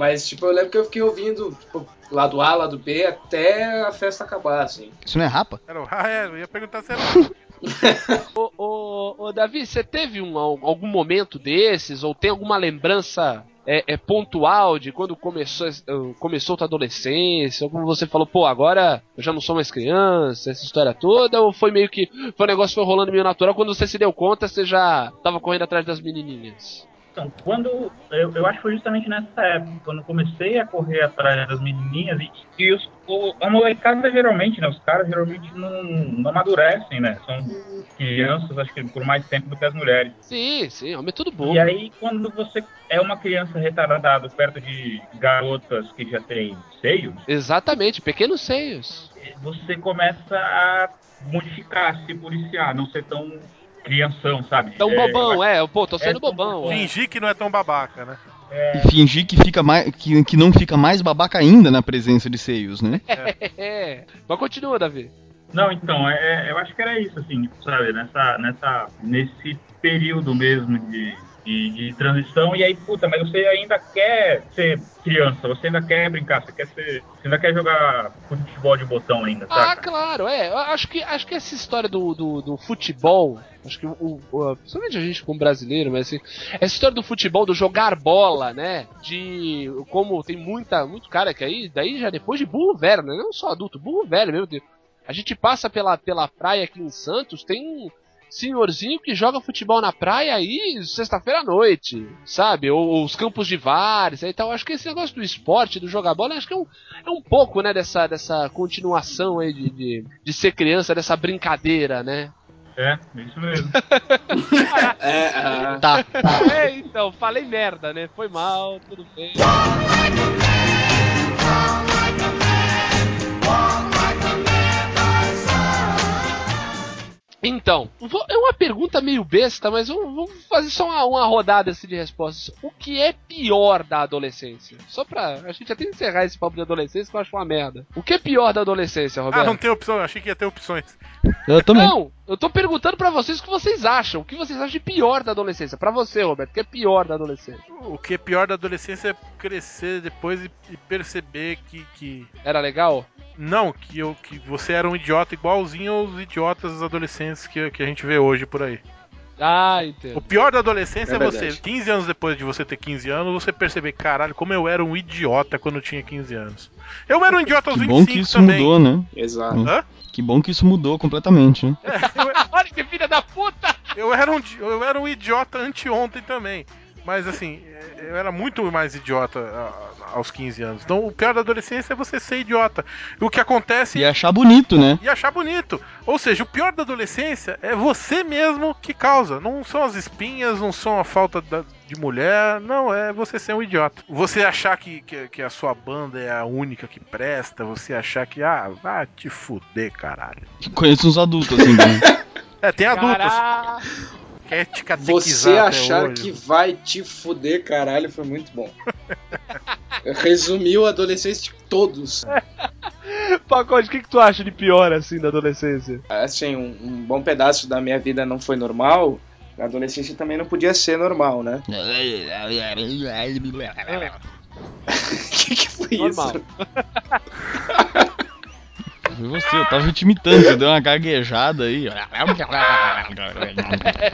Mas, tipo, eu lembro que eu fiquei ouvindo, tipo, lado A, lado B, até a festa acabar, assim. Isso não é rapa? Era o... Ah, é, eu ia perguntar se era. Ô, ô, ô, Davi, você teve um, algum momento desses, ou tem alguma lembrança é, é, pontual de quando começou, eh, começou tua adolescência, ou como você falou, pô, agora eu já não sou mais criança, essa história toda, ou foi meio que, foi um negócio que foi rolando meio natural, quando você se deu conta, você já tava correndo atrás das menininhas? Então, quando. Eu, eu acho que foi justamente nessa época, quando eu comecei a correr atrás das menininhas e, e os, o, a molecada geralmente, né? Os caras geralmente não, não amadurecem, né? São crianças, acho que por mais tempo do que as mulheres. Sim, sim, homem é tudo bom. E aí, quando você é uma criança retardada perto de garotas que já têm seios, Exatamente, pequenos seios. você começa a modificar, se policiar, não ser tão crianção, sabe? Tão É, bobão, é, pô, tô sendo É, bobão. é. Fingir que não é tão babaca, né? E fingir que, fica mais, que, que não fica mais babaca ainda na presença de seios, né? É. Mas continua, Davi. Não, então, é, é- eu acho que era isso, assim, sabe, nessa, nessa, nesse período mesmo de, de, de transição, e aí, puta, mas você ainda quer ser criança, você ainda quer brincar, você quer ser, você ainda quer jogar futebol de botão ainda, Ah, saca? claro, é. Acho que, acho que essa história do, do, do futebol, acho que o, o, principalmente a gente como brasileiro, mas assim, essa história do futebol, do jogar bola, né? De como tem muita, muito cara que aí, daí já depois de burro velho, né? Não só adulto, burro velho, meu Deus. A gente passa pela, pela praia aqui em Santos, tem um senhorzinho que joga futebol na praia aí sexta-feira à noite, sabe? Ou, ou os campos de vários e tal. Acho que esse negócio do esporte, do jogar bola, acho que é um, é um pouco, né, dessa, dessa continuação aí de, de, de ser criança, dessa brincadeira, né? É, isso mesmo. É, ah, Tá. É, então, falei merda, né? Foi mal, tudo bem. Então, vou- é uma pergunta meio besta, mas vamos, fazer só uma, uma rodada assim de respostas. O que é pior da adolescência? Só pra a gente até encerrar esse papo de adolescência que eu acho uma merda. O que é pior da adolescência, Ah, Roberto? não tem opção, eu achei que ia ter opções. Eu também. Não, eu tô perguntando pra vocês o que vocês acham. O que vocês acham de pior da adolescência? Pra você, Roberto, o que é pior da adolescência? O que é pior da adolescência é crescer depois e, e perceber que, que. Era legal? Não, que, eu, que você era um idiota igualzinho aos idiotas adolescentes que, que a gente vê hoje por aí. Ah, O entendo. pior da adolescência é, É você, verdade. 15 anos depois de você ter 15 anos, você perceber, caralho, como eu era um idiota quando eu tinha 15 anos. Eu era um idiota aos Que 25 bom que isso também. mudou, né? exato. Hã? Que bom que isso mudou completamente, né? Olha que filha da puta! Eu era um, eu era um idiota anteontem também. Mas assim, eu era muito mais idiota aos 15 anos. Então o pior da adolescência é você ser idiota. E o que acontece E achar bonito, né? e achar bonito. Ou seja, o pior da adolescência é você mesmo que causa. Não são as espinhas, não são a falta da- de mulher, não, é você ser um idiota. Você achar que, que, que a sua banda é a única que presta, você achar que, ah, vai te fuder, caralho. Conheço uns adultos assim, né? É, tem adultos. Caraca! Quer te Você achar hoje. que vai te fuder, caralho, foi muito bom. Resumiu a adolescência de todos. Pacote, o que, que tu acha de pior assim da adolescência? Assim, um, um bom pedaço da minha vida não foi normal. Na adolescência também não podia ser normal, né? O que, que foi Normal. isso? foi você, eu tava te imitando, você deu uma gaguejada aí.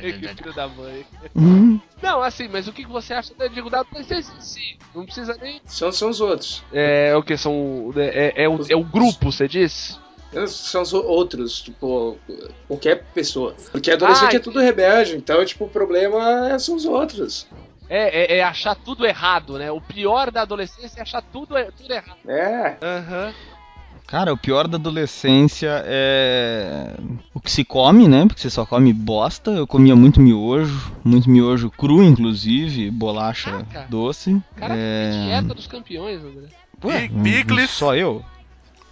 que filho da mãe. Hum, Não, assim, mas o que você acha da digo da PlayStation em si? Não precisa nem. São, são os outros. É o que? São. É, é, o, é o grupo, você diz? São os outros, tipo, qualquer pessoa. Porque adolescente Ah, é tudo rebelde, então, tipo, o problema é- são os outros. É, é, é achar tudo errado, né? O pior da adolescência é achar tudo, é- tudo errado. É. Aham. Cara, o pior da adolescência é o que se come, né? Porque você só come bosta. Eu comia muito miojo, muito miojo cru, inclusive, bolacha Caraca. doce. Caraca, é... dieta dos campeões, André. Ué. Só eu?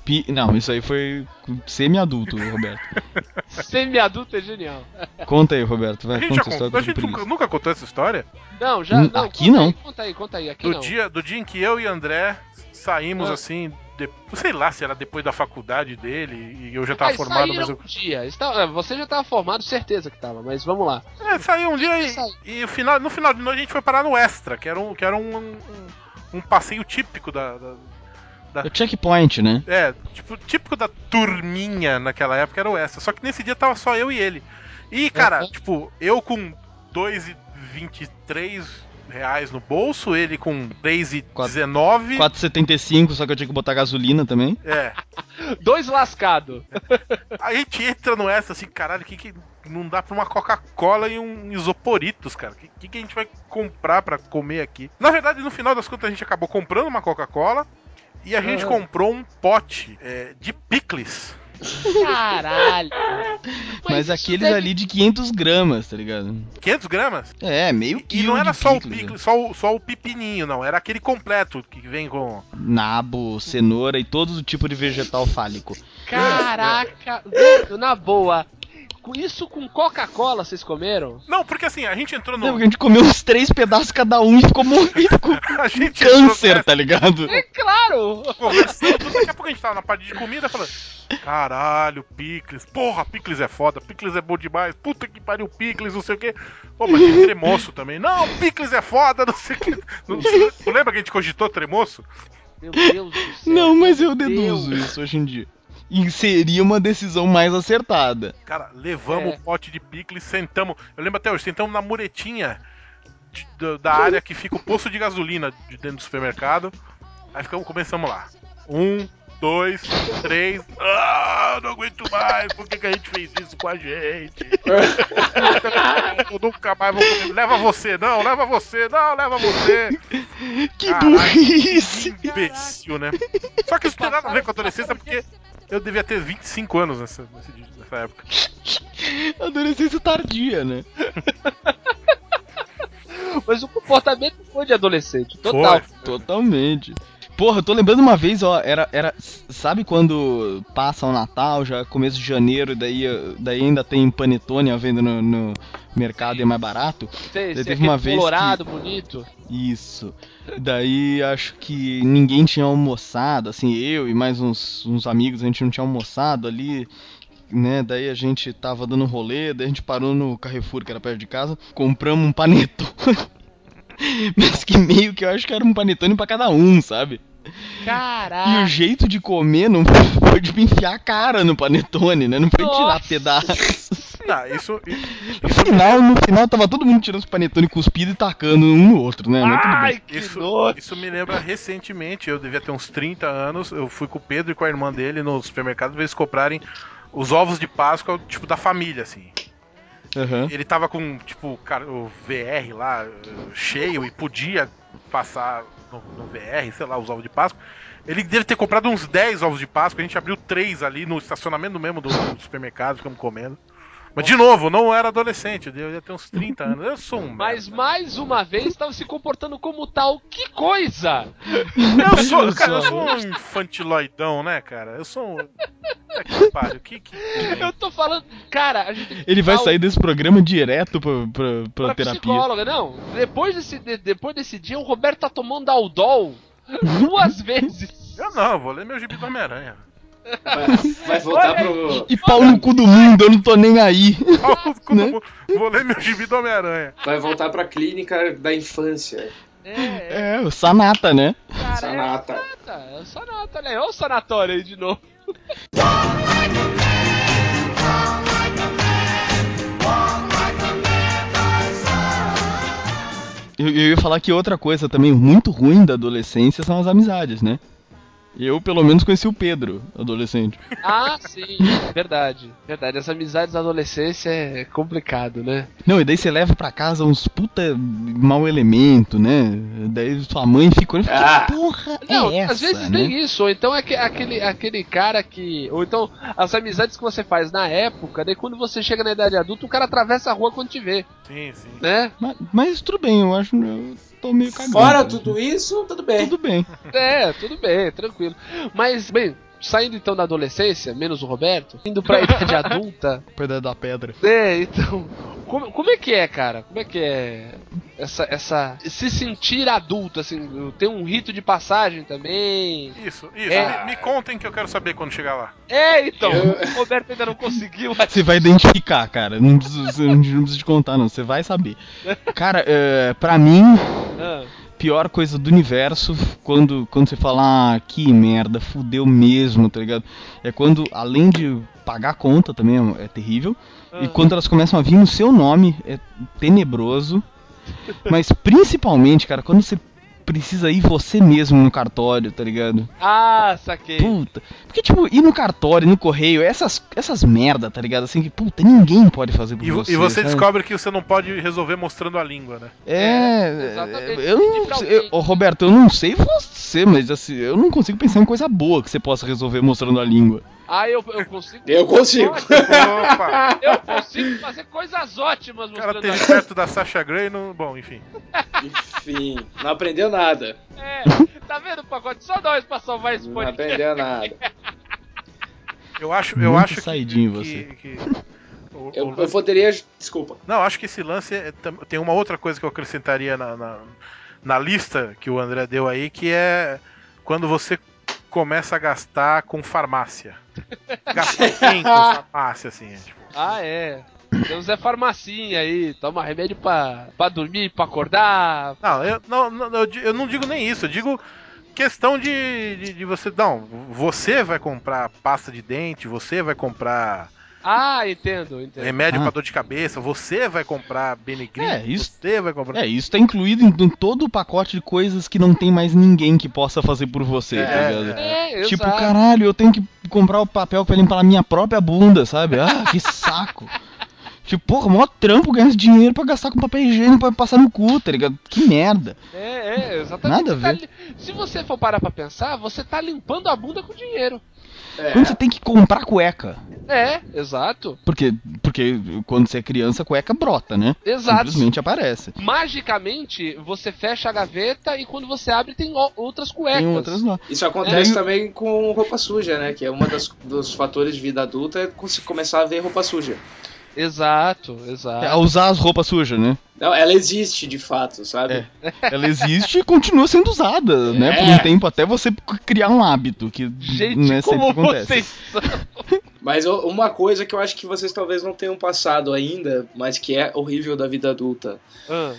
Pi- Não, isso aí foi semi-adulto, Roberto. Semi-adulto é genial. Conta aí, Roberto. Vai, A gente, conta já essa história contou, a gente nunca, nunca contou essa história? Não, já. Não, aqui conta não. Aí, conta aí, conta aí. Aqui Do não. dia, do dia em que eu e André saímos Ah. assim, de- sei lá se era depois da faculdade dele e eu já tava Mas formado, mas eu. um dia. Está- Você já tava formado, certeza que tava, mas vamos lá. É, saiu um dia e, e final, no final de noite a gente foi parar no Extra, que era um, que era um, um, um passeio típico da, da- É o checkpoint, né? É, tipo, típico da turminha naquela época era o Extra. Só que nesse dia tava só eu e ele. E, cara, Uhum. tipo, eu com 2,23 reais no bolso, ele com 3,19. 4,75, só que eu tinha que botar gasolina também. É. Dois lascados. A gente entra no Extra assim, caralho, que, que não dá pra uma Coca-Cola e um isoporitos, cara. O que, que, que a gente vai comprar pra comer aqui? Na verdade, no final das contas, a gente acabou comprando uma Coca-Cola e a gente Uhum. comprou um pote é, de picles. Caralho. Mas, aqueles deve- ali de 500 gramas, tá ligado? 500 gramas? É, meio E quilo não era só o picles, picles, só o, só o pepininho, não. Era aquele completo que vem com. Nabo, cenoura e todo o tipo de vegetal fálico. Caraca, velho, na boa. Com isso com Coca-Cola vocês comeram? Não, porque assim, a gente entrou Não, no. porque a gente comeu uns três pedaços cada um e ficou morrendo com A gente entrou câncer, tá ligado? É claro! conversando, daqui a pouco a gente tava na parte de comida falando. Caralho, picles, porra, picles é foda, picles é bom demais, puta que pariu, picles, não sei o que. Pô, mas tem tremoço também. Não, picles é foda, não sei o que. Não, tu lembra que a gente cogitou tremoço? Meu Deus do céu. Não, mas eu deduzo Deus. isso hoje em dia. E seria uma decisão mais acertada. Cara, levamos É. o pote de picles, sentamos. Eu lembro até hoje, sentamos na muretinha de- da- da área que fica o posto de gasolina de dentro do supermercado. Aí ficamos, começamos lá. Um, dois, três. Ah, não aguento mais. Por que, que a gente fez isso com a gente? Eu nunca mais vou comer. Leva você, não, leva você, não, leva você. Que burrice! Que imbecil, né? Só que isso não tem nada a ver com a adolescência, porque eu devia ter 25 anos nessa, nessa época. Adolescência tardia, né? Mas o comportamento foi de adolescente, total. Foi. Totalmente. Porra, eu tô lembrando uma vez, ó, era, era. Sabe quando passa o Natal, já começo de janeiro, e daí, daí ainda tem panetone à venda no, no mercado e é mais barato? Tem, Teve esse uma vez colorado, bonito. Isso. Daí acho que ninguém tinha almoçado, assim, eu e mais uns, uns amigos, a gente não tinha almoçado ali, né? Daí a gente tava dando rolê, daí a gente parou no Carrefour, que era perto de casa, compramos um panetone. Mas que meio que eu acho que era um panetone pra cada um, sabe? E o Caraca. jeito de comer não foi de enfiar a cara no panetone, né? Não foi tirar Nossa. pedaços. Não, isso, No final, no final tava todo mundo tirando os panetone cuspido e tacando um no outro, né? Mas tudo bem. Ai, que Isso, isso me lembra recentemente, eu devia ter uns 30 anos, eu fui com o Pedro e com a irmã dele no supermercado pra eles comprarem os ovos de Páscoa, tipo, da família, assim. Aham. Ele tava com, tipo, o VR lá, eh, cheio, e podia passar no, no VR, sei lá, os ovos de Páscoa. Ele deve ter comprado uns 10 ovos de Páscoa, a gente abriu três ali no estacionamento mesmo do, do supermercado, ficamos comendo. Mas, de novo, não era adolescente, eu devia ter uns 30 anos. Eu sou um. Mas merda. mais uma vez estava se comportando como tal. Que coisa! Eu sou, cara, eu sou um infantiloidão, né, cara? Eu sou um. É que pariu, que, que... Eu tô falando. Cara, a gente Ele vai sair desse programa direto pra, pra, pra pra terapia. psicóloga. Não, depois desse, de- depois desse dia, o Roberto tá tomando Aldol duas vezes. Eu não, eu vou ler meu gibi do Homem-Aranha. Vai, vai voltar Olha pro. E pau no cu do mundo, eu não tô nem aí. Pau no cu do Né? mundo. Vou ler meu gibi do Homem-Aranha. Vai voltar pra clínica da infância. É, é, É, o Sanata, né? cara, Sanata. é o Sanata. É o Sanata, né? Olha o sanatório aí de novo. Eu ia falar que outra coisa também muito ruim da adolescência são as amizades, né? Eu, pelo menos, conheci o Pedro, adolescente. Ah, sim, verdade. Verdade, as amizades da adolescência é complicado, né? Não, e daí você leva pra casa uns puta mau elemento, né? Daí sua mãe fica olhando e fala, Ah. que porra Não, é essa, às vezes né? nem isso, ou então é que- aquele, aquele cara que. Ou então as amizades que você faz na época, daí quando você chega na idade adulta, o cara atravessa a rua quando te vê, Sim, sim. né? Mas, mas tudo bem, eu acho, eu tô meio cagando. Fora tudo isso, tudo bem. Tudo bem. É, tudo bem, tranquilo. Mas, bem, saindo então da adolescência, menos o Roberto, indo pra idade adulta. Perda da pedra. É, então. Como, como é que é, cara? Como é que é essa. essa se sentir adulto, assim, tem um rito de passagem também. Isso, isso. É. Me, me contem que eu quero saber quando chegar lá. É, então, Eu- o Roberto ainda não conseguiu. Você vai identificar, cara. Não precisa, não precisa te contar, não. Você vai saber. Cara, é, pra mim, Ah, pior coisa do universo quando, quando você fala, ah, que merda, fudeu mesmo, tá ligado? É quando, além de pagar a conta também é, terrível, e Ah. quando elas começam a vir no seu nome, é tenebroso. Mas principalmente, cara, quando você precisa ir você mesmo no cartório, tá ligado? Ah, saquei. Puta. Porque, tipo, ir no cartório, no correio, essas, essas merda, tá ligado? Assim que, puta, ninguém pode fazer por E, vo- você. e você sabe? descobre que você não pode resolver mostrando a língua, né? É, exatamente. eu não ô, Roberto, eu não sei você, mas assim, eu não consigo pensar em coisa boa que você possa resolver mostrando a língua. Ah, eu, eu consigo. Eu consigo. Opa! Eu consigo fazer coisas ótimas O cara mostrando teve a- perto da Sasha Grey no. Bom, enfim. Enfim, não aprendeu nada. É, tá vendo o pacote? Só nós pra salvar esse Não podcast. aprendeu nada. Eu acho, eu Muito acho que- saidinho que, você. que- o- Eu, o- eu poderia. Desculpa. Não, acho que esse lance é- tem uma outra coisa que eu acrescentaria na, na, na lista que o André deu aí, que é quando você começa a gastar com farmácia. Gastar quem com farmácia, assim, é, tipo. Ah, é. Tem o Zé Farmacinha aí, toma remédio pra, pra dormir, pra acordar. Não, eu não, não, eu eu não digo nem isso, eu digo questão de, de, de você. Não, você vai comprar pasta de dente, você vai comprar Ah, entendo, entendo. remédio Ah. pra dor de cabeça, você vai comprar Benegrin, É, isso- você vai comprar. É, isso tá incluído em, em todo o pacote de coisas que não tem mais ninguém que possa fazer por você, tá É, ligado? É, Tipo, exato. caralho, eu tenho que comprar o papel pra limpar a minha própria bunda, sabe? Ah, que saco. Tipo, porra, maior trampo ganhar esse dinheiro pra gastar com papel higiênico pra passar no cu, tá ligado? Que merda. É, é, exatamente. Nada a tá ver. li- Se você for parar pra pensar, você tá limpando a bunda com dinheiro. É, Quando você tem que comprar cueca. É, exato. Porque, porque quando você é criança, a cueca brota, né? Exato. Simplesmente aparece. Magicamente, você fecha a gaveta e quando você abre tem outras cuecas. Tem outras lá. Isso acontece É. também com roupa suja, né? Que é uma das, dos fatores de vida adulta é co- começar a ver roupa suja. Exato, exato. É, a usar as roupas sujas, né? Não, ela existe de fato, sabe? É. Ela existe e continua sendo usada, né? Por É. um tempo até você criar um hábito, que Gente, é sempre como que acontece. vocês são. Mas uma coisa que eu acho que vocês talvez não tenham passado ainda, mas que é horrível da vida adulta. Ah.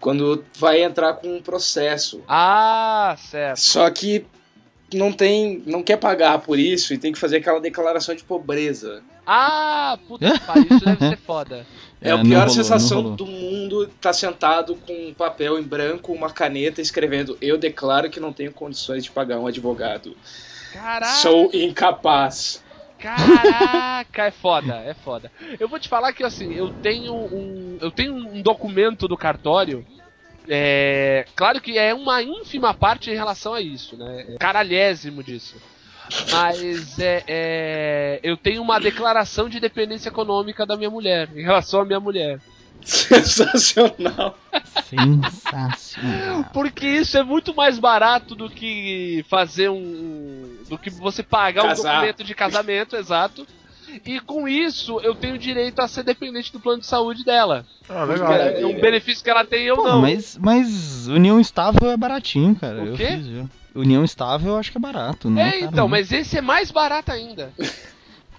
Quando vai entrar com um processo. Ah, certo. Só que não tem. não quer pagar por isso e tem que fazer aquela declaração de pobreza. Ah, puta que pariu, isso deve ser foda. É, É, a pior rolou, sensação do mundo tá sentado com um papel em branco, uma caneta escrevendo: Eu declaro que não tenho condições de pagar um advogado. Caraca. Sou incapaz. Caraca, é foda, é foda. Eu vou te falar que assim, eu tenho um. Eu tenho um documento do cartório. É. Claro que é uma ínfima parte em relação a isso, né? É caralhésimo disso. Mas é, é, eu tenho uma declaração de dependência econômica da minha mulher, em relação à minha mulher. Sensacional. Sensacional. Porque isso é muito mais barato do que fazer um. do que você pagar um Casar. documento de casamento, exato. E com isso eu tenho direito a ser dependente do plano de saúde dela. Ah, legal. é um benefício que ela tem eu Pô, não. mas, mas união estável é baratinho, cara. O eu quê? fiz, viu? União estável eu acho que é barato, né? é, então, mas esse é mais barato ainda.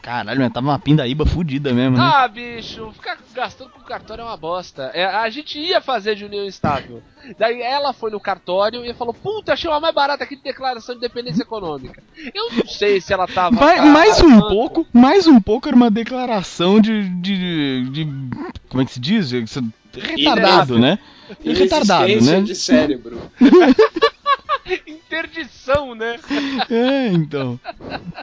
Caralho, mas tava uma pindaíba fudida mesmo, né? Ah, bicho, ficar gastando com cartório é uma bosta. É, a gente ia fazer de união estável. Daí ela foi no cartório e falou: Puta, achei uma mais barata aqui de declaração de dependência econômica. Eu não sei se ela tava. Vai- tá mais um pouco, mais um pouco era uma declaração de. de, de- como é que se diz? Retardado, né? Retardado, né? de cérebro. Interdição, né? É, então.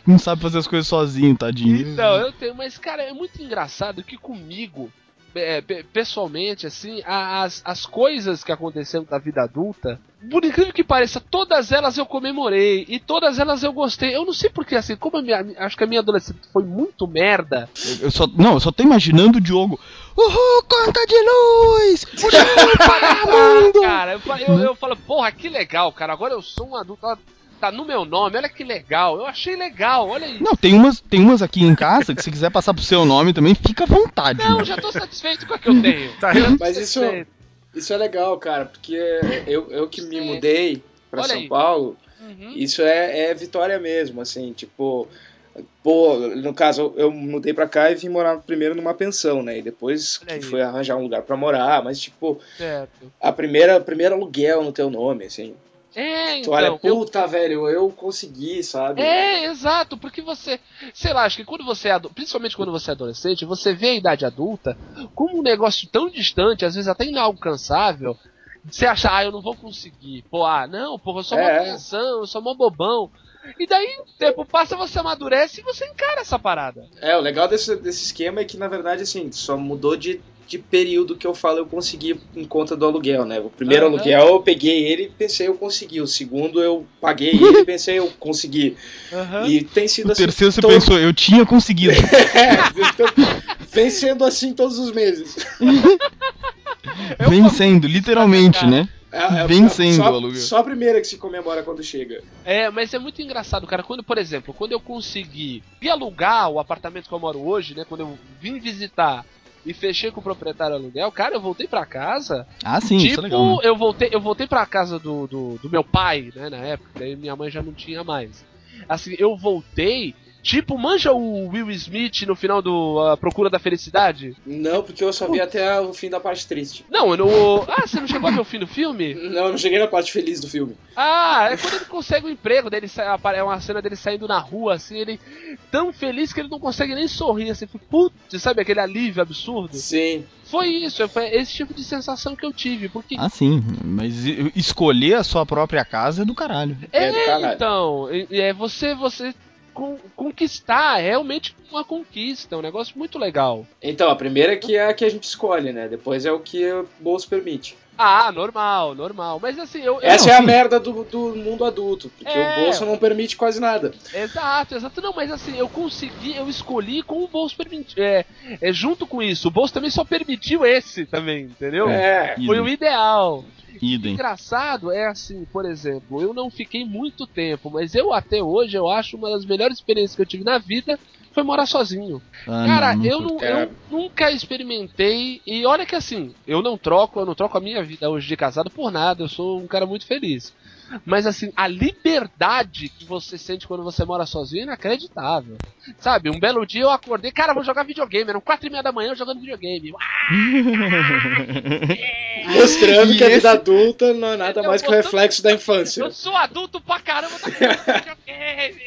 Não sabe fazer as coisas sozinho, tadinho. Então, eu tenho, mas cara, é muito engraçado que comigo, é, pe- pessoalmente, assim, as, as coisas que aconteceram da vida adulta, por incrível que pareça, todas elas eu comemorei e todas elas eu gostei. Eu não sei porque, assim, como minha, acho que a minha adolescência foi muito merda. Eu só, não, eu só tô imaginando o Diogo. Uhul, conta de luz! Uhul, para mundo! cara, eu, eu, eu falo, porra, que legal, cara, agora eu sou um adulto. Tá no meu nome, olha que legal. Eu achei legal, olha isso. Não, tem umas, tem umas aqui em casa que se quiser passar pro seu nome também, fica à vontade. Não, já tô satisfeito com a que eu tenho. Tá Mas isso, isso é legal, cara, porque eu, eu que me mudei pra Olha São aí. Paulo, Uhum. isso é, é vitória mesmo, assim, tipo. Pô, no caso, eu mudei pra cá e vim morar primeiro numa pensão, né? E depois Olha que fui arranjar um lugar pra morar, mas, tipo, Certo. a primeira, primeiro aluguel no teu nome, assim. É, Tu então. olha, eu- puta, velho, eu consegui, sabe? É, exato, porque você, sei lá, acho que quando você é principalmente quando você é adolescente, você vê a idade adulta como um negócio tão distante, às vezes até inalcançável. Você acha, ah, eu não vou conseguir. Pô, ah, não, porra, eu sou uma É. crianção, eu sou mó bobão. E daí, o tempo passa, você amadurece e você encara essa parada. É, o legal desse, desse esquema é que, na verdade, assim, só mudou de, de período que eu falo eu consegui em conta do aluguel, né? O primeiro Aham. aluguel eu peguei ele e pensei eu consegui. O segundo eu paguei ele e pensei eu consegui. E tem sido O assim. terceiro você todo- pensou, eu tinha conseguido. É, vem sendo assim todos os meses. Vencendo, literalmente, né? É, é, Vencendo só, o aluguel. Só a primeira que se comemora quando chega. É, mas é muito engraçado, cara. Quando, por exemplo, quando eu consegui alugar o apartamento que eu moro hoje, né? Quando eu vim visitar e fechei com o proprietário aluguel, cara, eu voltei pra casa. Ah, sim, tipo, isso é legal. né? eu voltei, eu voltei pra casa do, do, do meu pai, né, na época, daí minha mãe já não tinha mais. Assim, eu voltei, tipo, manja o Will Smith no final do A Procura da Felicidade? Não, porque eu só vi até o fim da parte triste. Não, eu não. Ah, você não chegou a ver o fim do filme? Não, eu não cheguei na parte feliz do filme. Ah, é quando ele consegue um emprego, dele é uma cena dele saindo na rua, assim, ele tão feliz que ele não consegue nem sorrir, assim, putz, sabe aquele alívio absurdo? Sim. Foi isso, foi esse tipo de sensação que eu tive, porque Ah, sim. Mas escolher a sua própria casa é do caralho. É do É, caralho. então, é você, você con- conquistar, é realmente uma conquista, é um negócio muito legal. Então, a primeira que é a que a gente escolhe, né? Depois é o que o bolso permite. Ah, normal, normal, mas assim, eu... eu- Essa não, é a sim. merda do, do mundo adulto, porque É. o bolso não permite quase nada. Exato, exato, não, mas assim, eu consegui, eu escolhi com o bolso permitiu, é, é, junto com isso, o bolso também só permitiu esse também, entendeu? É. Foi o ideal. Idem. Engraçado é assim, por exemplo, eu não fiquei muito tempo, mas eu até hoje eu acho uma das melhores experiências que eu tive na vida foi morar sozinho. Ah, Cara, não, eu, não, eu nunca experimentei e olha que assim, eu não troco, eu não troco a minha vida hoje de casado por nada, eu sou um cara muito feliz. Mas assim, a liberdade que você sente quando você mora sozinho é inacreditável. Sabe, um belo dia eu acordei, cara, vou jogar videogame, eram quatro e meia da manhã eu jogando videogame. Mostrando E que a esse- vida adulta não é nada Eu mais que o reflexo da infância. Eu sou adulto pra caramba, tá jogando videogame.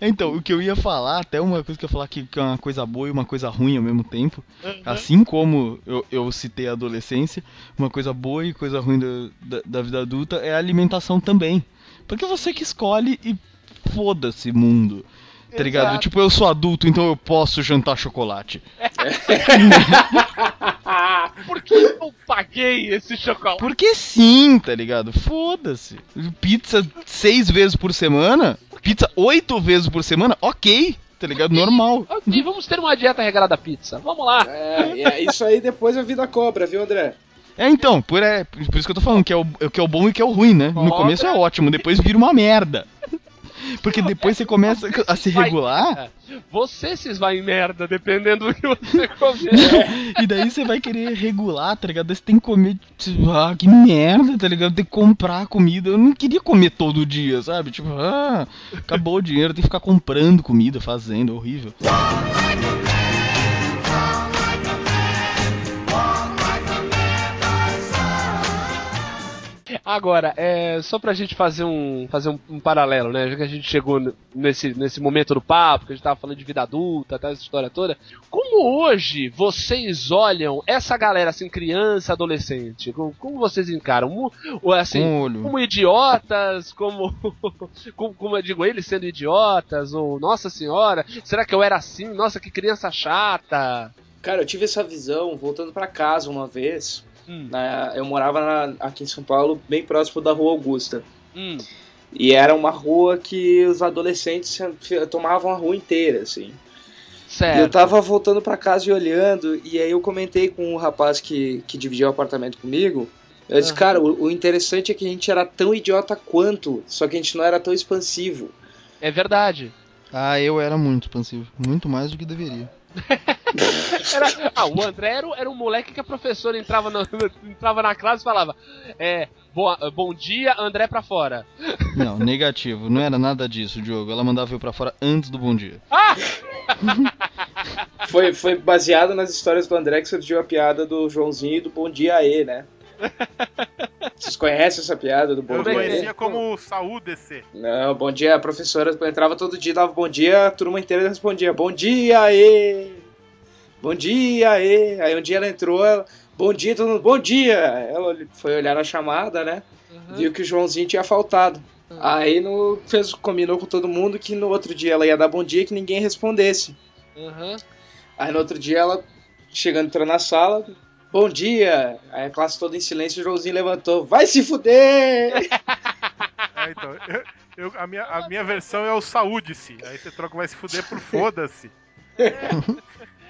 Então, o que eu ia falar, até uma coisa que eu ia falar que, que é uma coisa boa e uma coisa ruim ao mesmo tempo. Uhum. Assim como eu, eu citei a adolescência, uma coisa boa e coisa ruim da, da, da vida adulta é a alimentação também. Porque é você que escolhe e foda-se mundo. Tá ligado? Exato. Tipo, eu sou adulto, então eu posso jantar chocolate. Por que eu paguei esse chocolate? Porque sim, tá ligado? Foda-se. Pizza seis vezes por semana? Pizza oito vezes por semana? Ok, tá ligado? Normal. Ok, vamos ter uma dieta regrada pizza. Vamos lá. É, e é isso aí depois a vida cobra, viu, André? É, então, por, é, por isso que eu tô falando, que é o, que é o bom e que é o ruim, né? No começo é ótimo, depois vira uma merda. Porque depois você começa a se regular. Você se vai em merda, dependendo do que você comer. e daí você vai querer regular, tá ligado? Daí Você tem que comer. tipo, Ah, que merda, tá ligado? Tem que comprar comida. Eu não queria comer todo dia, sabe? Tipo, ah, acabou o dinheiro, tem que ficar comprando comida, fazendo, é horrível. Agora, é, só pra gente fazer um, fazer um, um paralelo, né? Já que a gente chegou nesse, nesse momento do papo, que a gente tava falando de vida adulta, tá, essa história toda. Como hoje vocês olham essa galera, assim, criança, adolescente? Como, como vocês encaram? Ou, assim, Com olho. como idiotas, como, como, como eu digo, eles sendo idiotas, ou nossa senhora, será que eu era assim? Nossa, que criança chata. Cara, eu tive essa visão voltando pra casa uma vez. Hum, né, eu morava na- aqui em São Paulo, bem próximo da Rua Augusta. hum, E era uma rua que os adolescentes tomavam a rua inteira, assim. certo. E eu tava voltando pra casa e olhando, e aí eu comentei com o rapaz que, que dividia o apartamento comigo. Eu disse, Aham. cara, o, o interessante é que a gente era tão idiota quanto, só que a gente não era tão expansivo. É verdade. Ah, eu era muito expansivo. Muito mais do que deveria. Era- ah, o André era, o- era um moleque que a professora entrava, no- entrava na classe e falava: é, boa- bom dia, André pra fora. Não, negativo. Não era nada disso, Diogo. Ela mandava eu pra fora antes do bom dia. Foi, foi baseado nas histórias do André que surgiu a piada do Joãozinho e do Bom Dia Aê, né? Vocês conhecem essa piada do Bom Eu Dia Aê? conhecia como saúde-se. Não, bom dia, a professora entrava todo dia, dava bom dia, a turma inteira respondia, bom dia, aê! Bom dia! Aí um dia ela entrou, ela, bom dia, todo mundo, bom dia! Ela foi olhar na chamada, né? Viu que o Joãozinho tinha faltado. Aí no, fez, combinou com todo mundo que no outro dia ela ia dar bom dia e que ninguém respondesse. Aham. Aí no outro dia ela, chegando, entrou na sala, bom dia! Aí a classe toda em silêncio, o Joãozinho levantou, vai se fuder! É, então, eu- eu- a, minha, a minha versão é o saúde-se. Aí você troca vai se fuder por foda-se.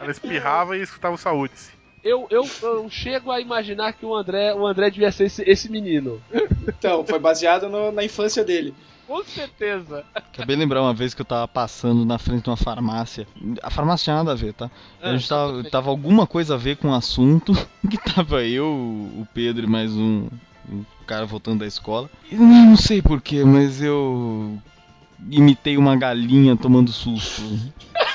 Ela espirrava e escutava o saúde-se. Eu, eu, eu chego a imaginar que o André, o André devia ser esse, esse menino. Então, foi baseado no- na infância dele. Com certeza. Acabei de lembrar uma vez que eu tava passando na frente de uma farmácia. A farmácia tinha nada a ver, tá? A gente tava, tava alguma coisa a ver com o assunto. Que tava eu, o Pedro e mais um, um cara voltando da escola. E não sei porquê, mas eu imitei uma galinha tomando susto.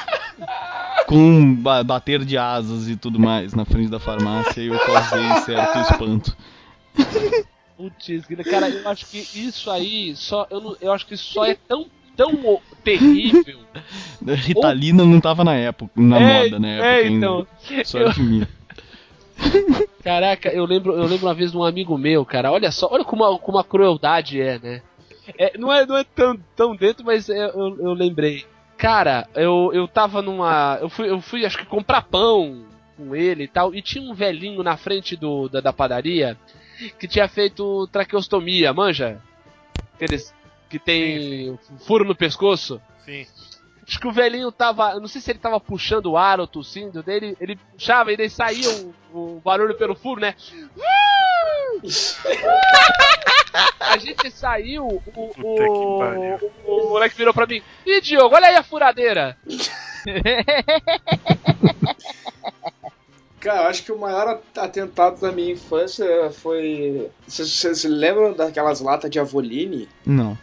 Com um ba- bater de asas e tudo mais na frente da farmácia e eu causei certo espanto. Putz, cara, eu acho que isso aí só. Eu, não, eu acho que isso só é tão, tão o- terrível. Ritalina não tava na época, na É, moda época. é, então. Sorte minha. Caraca, eu lembro, eu lembro uma vez de um amigo meu, cara. Olha só, olha como a, como a crueldade é, né? É, não é, não é tão, tão dentro, mas é, eu, eu lembrei. Cara, eu, eu tava numa. Eu fui, eu fui, acho que comprar pão com ele e tal, e tinha um velhinho na frente do, da, da padaria que tinha feito traqueostomia, manja? Aqueles que tem furo no pescoço. Sim. Acho que o velhinho tava. Não sei se ele tava puxando o ar ou tossindo dele. Ele puxava e daí saía o, o barulho pelo furo, né? A gente saiu, o, o, o, o moleque virou pra mim. Ih, Diogo, olha aí a furadeira. Cara, eu acho que o maior atentado da minha infância foi. Vocês, lembram daquelas latas de Avoline? Não.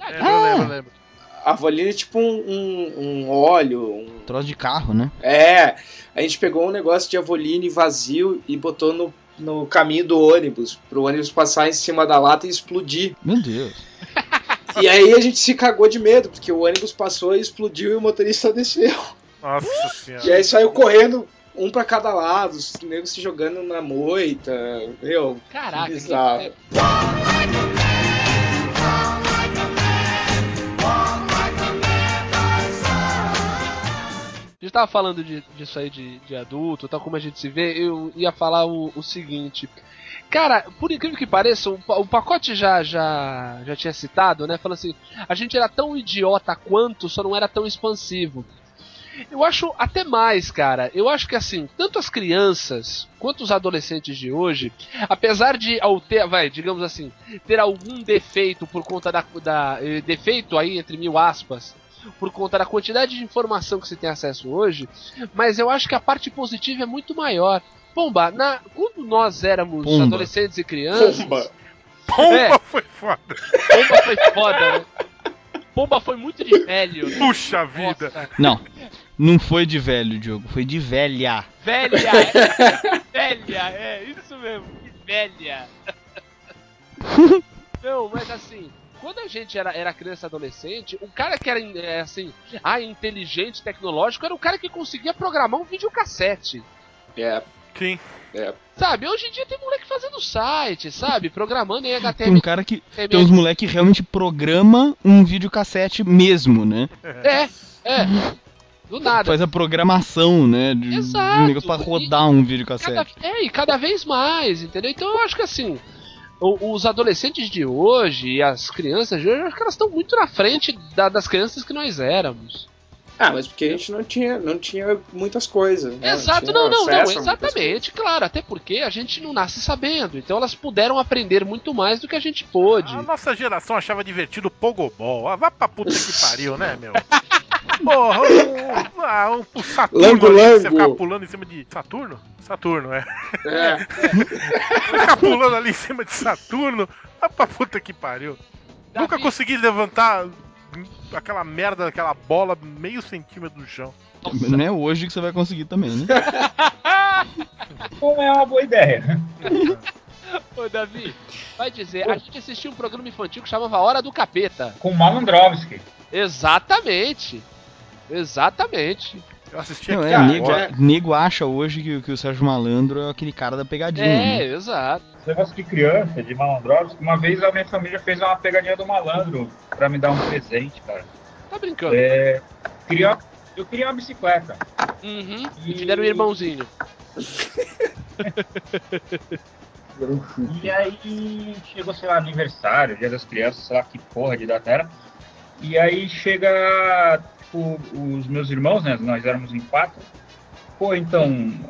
Ah, É, eu lembro, eu lembro. Avoline é tipo um, um, um óleo. um- Troço de carro, né? É, a gente pegou um negócio de Avoline vazio e botou no, no caminho do ônibus, pro ônibus passar em cima da lata e explodir. Meu Deus. E aí a gente se cagou de medo, porque o ônibus passou e explodiu e o motorista desceu. Nossa E senhora. aí saiu correndo, um pra cada lado, os negros se jogando na moita. Meu, Caraca, que- bizarro. é- gente tava falando de- disso aí de, de adulto, tal como a gente se vê, eu ia falar o, o seguinte. Cara, por incrível que pareça, o, o pacote já, já, já tinha citado, né? Falando assim, a gente era tão idiota quanto, só não era tão expansivo. Eu acho até mais, cara. Eu acho que assim, tanto as crianças quanto os adolescentes de hoje, apesar de ao ter, vai, digamos assim, ter algum defeito por conta da, da eh, defeito aí entre mil aspas, por conta da quantidade de informação que você tem acesso hoje, mas eu acho que a parte positiva é muito maior. Pomba, na, quando nós éramos Pomba. adolescentes e crianças, Pomba. Pomba É. foi foda. Pomba foi foda, né? Pomba foi muito de velho. né? Puxa vida. Nossa, Não, não foi de velho, Diogo, foi de velha. velha, é, velha, é isso mesmo, que velha. Não, mas assim, quando a gente era, era criança e adolescente, o cara que era é, assim, ah, inteligente, tecnológico, era o cara que conseguia programar um videocassete. É, Sim. Sabe, hoje em dia tem moleque fazendo site, sabe? Programando em Tem um HTML. cara que. Tem uns moleque que realmente programa um videocassete mesmo, né? É, é. Do nada. Faz a programação, né? De, Exato. de um negócio pra rodar um videocassete. Cada, é, e cada vez mais, entendeu? Então eu acho que assim, os adolescentes de hoje e as crianças de hoje, eu acho que elas estão muito na frente da- das crianças que nós éramos. Ah, mas porque a gente não tinha, não tinha muitas coisas. né? Exato, não, não, não, muitas exatamente, claro, até porque a gente não nasce sabendo, então elas puderam aprender muito mais do que a gente pôde. A nossa geração achava divertido o Pogobol. Ah, vá pra puta que pariu, né, meu? Porra, um, ah, um, um Saturno Lango, ali, lango. você ficar pulando em cima de. Saturno? Saturno, é. É. Ficar pulando ali em cima de Saturno. Vá pra puta que pariu. Nunca Davi, consegui levantar aquela merda, aquela bola meio centímetro do chão. nossa, Não é hoje que você vai conseguir também, né? Não é uma boa ideia. Ô Davi, vai dizer, a gente assistiu um programa infantil que chamava Hora do Capeta. Com Malandrovski. Exatamente. Exatamente. Eu assisti Não, aqui é, Cara, nego, é. nego acha hoje que, que o Sérgio Malandro é aquele cara da pegadinha. né? É, exato. Esse negócio de criança, de Malandrovski, uma vez a minha família fez uma pegadinha do malandro pra me dar um presente, cara. Tá brincando. É, queria, eu queria uma bicicleta. Uhum. E te deram um irmãozinho. E aí chegou, sei lá, aniversário, dia das crianças, sei lá que porra de data era. E aí chega tipo, os meus irmãos, né? Nós éramos em quatro. Pô, então,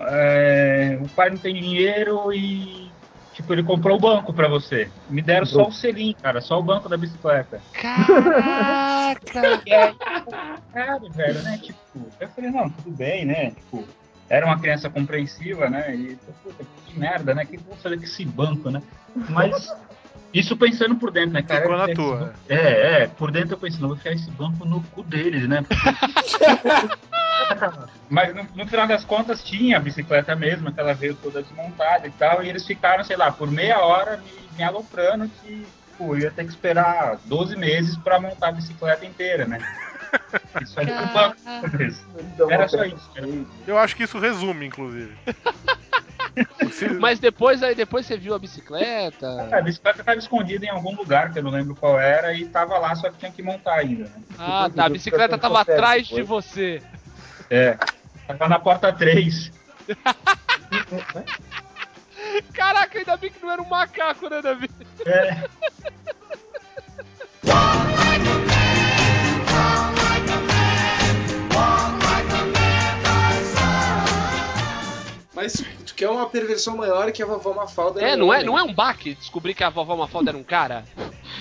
é, o pai não tem dinheiro e. Tipo, ele comprou o banco pra você. Me deram só o selim, cara, só o banco da bicicleta. Caraca! E aí, tipo, cara, velho, né? Tipo, eu falei, não, tudo bem, né? Tipo, era uma criança compreensiva, né? E, puta, que merda, né? O que eu vou fazer com esse banco, né? Mas, isso pensando por dentro, né, cara? Ficou na tua. banco- É, é, por dentro eu pensei, não, vou enfiar esse banco no cu deles, né? Mas no, no final das contas tinha a bicicleta mesmo, que ela veio toda desmontada e tal, e eles ficaram, sei lá, por meia hora me, me aloprando que pô, eu ia ter que esperar 12 meses pra montar a bicicleta inteira, né? Isso aí no banco mesmo. Era só isso, cara. Eu acho que isso resume, inclusive. Mas depois aí depois você viu a bicicleta. A bicicleta estava escondida em algum lugar, que eu não lembro qual era, e tava lá, só que tinha que montar ainda, né? Ah, tá. A bicicleta tava atrás de você. É. Tava na porta 3. Caraca, ainda bem que não era um macaco, né, Davi? É. Mas tu quer uma perversão maior que a vovó Mafalda É, era um não é, homem. não é um baque descobrir que a vovó Mafalda era um cara?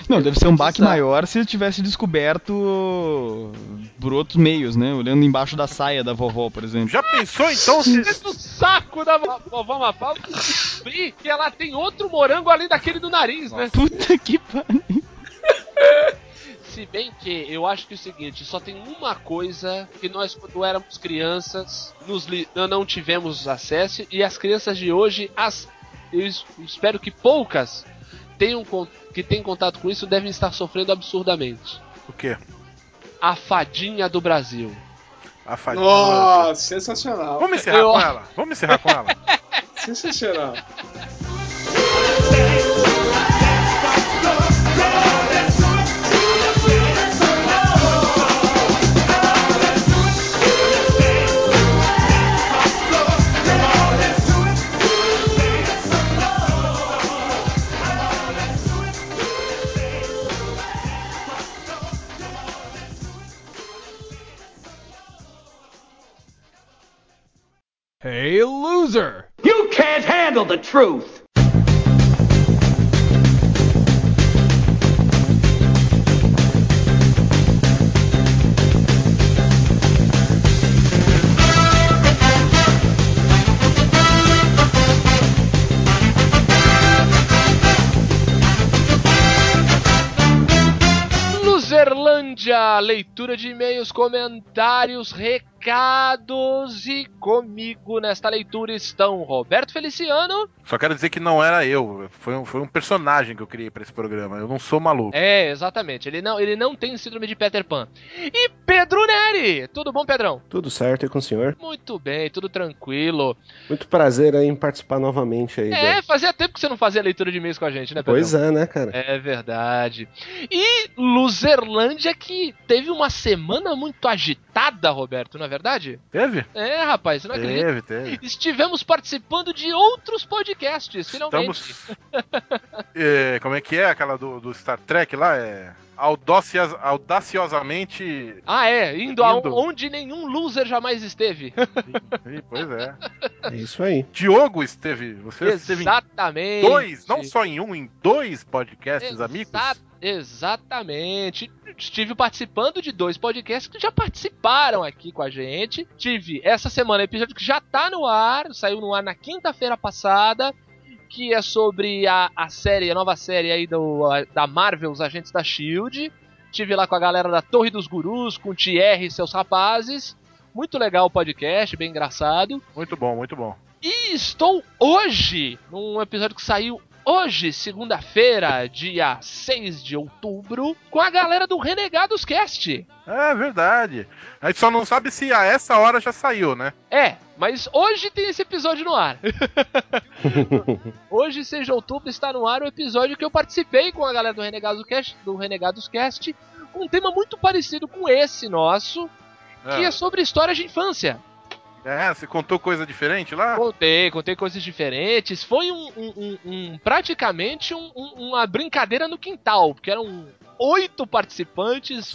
Não, deve ser um baque maior se ele tivesse descoberto por outros meios, né? Olhando embaixo da saia da vovó, por exemplo. Já pensou então se. Dentro do saco da vo- vovó Mafalda descobrir que ela tem outro morango além daquele do nariz, né? Puta que pariu. Se bem que eu acho que é o seguinte, só tem uma coisa que nós, quando éramos crianças, nos li- não- tivemos acesso, e as crianças de hoje, as, eu es- espero que poucas tenham, que tenham contato com isso devem estar sofrendo absurdamente. O quê? A fadinha do Brasil. A fadinha. Nossa, sensacional. Vamos encerrar Eu- com ela? Vamos encerrar com ela? Sensacional. Hey, loser! You can't handle the truth! Luzerlândia, leitura de e-mails, comentários, recados e comigo nesta leitura estão Roberto Feliciano. Só quero dizer que não era eu. Foi um, foi um personagem que eu criei pra esse programa. Eu não sou maluco. É, exatamente. Ele não, ele não tem síndrome de Peter Pan. E Pedro Neri. Tudo bom, Pedrão? Tudo certo e com o senhor? Muito bem, tudo tranquilo. Muito prazer aí em participar novamente aí. É, da- fazia tempo que você não fazia leitura de e-mails com a gente, né, Pedro? Pois é, né, cara? É verdade. E Luzerlândia que teve uma semana muito agitada, Roberto, não é verdade? Teve? É, rapaz, você não acredita? Teve, teve. Estivemos participando de outros podcasts, finalmente. Estamos. É, como é que é aquela do, do Star Trek lá? É. Audacias, audaciosamente. Ah, é, indo, Indo. aonde nenhum loser jamais esteve. Ih, pois é. É isso aí. Diogo esteve. Você esteve em Exatamente. dois, não só em um, em dois podcasts, amigos. Exa- Exatamente. Estive participando de dois podcasts que já participaram aqui com a gente. Tive essa semana episódio que já tá no ar, saiu no ar na quinta-feira passada, que é sobre a, a série, a nova série aí do, a- da Marvel, os Agentes da Shield. Tive lá com a galera da Torre dos Gurus, com o Thierry e seus rapazes. Muito legal o podcast, bem engraçado. Muito bom, muito bom. E estou hoje, num episódio que saiu hoje, segunda-feira, dia 6 de outubro, com a galera do Renegados Cast. É verdade. A gente só não sabe se a essa hora já saiu, né? É, mas hoje tem esse episódio no ar. hoje, 6 de outubro, está no ar o episódio que eu participei com a galera do Renegados Cast, do Renegados Cast com um tema muito parecido com esse nosso, que é sobre histórias de infância. É, você contou coisa diferente lá? Contei, contei coisas diferentes. Foi um, um- um- praticamente um- um- uma brincadeira no quintal, porque eram oito participantes.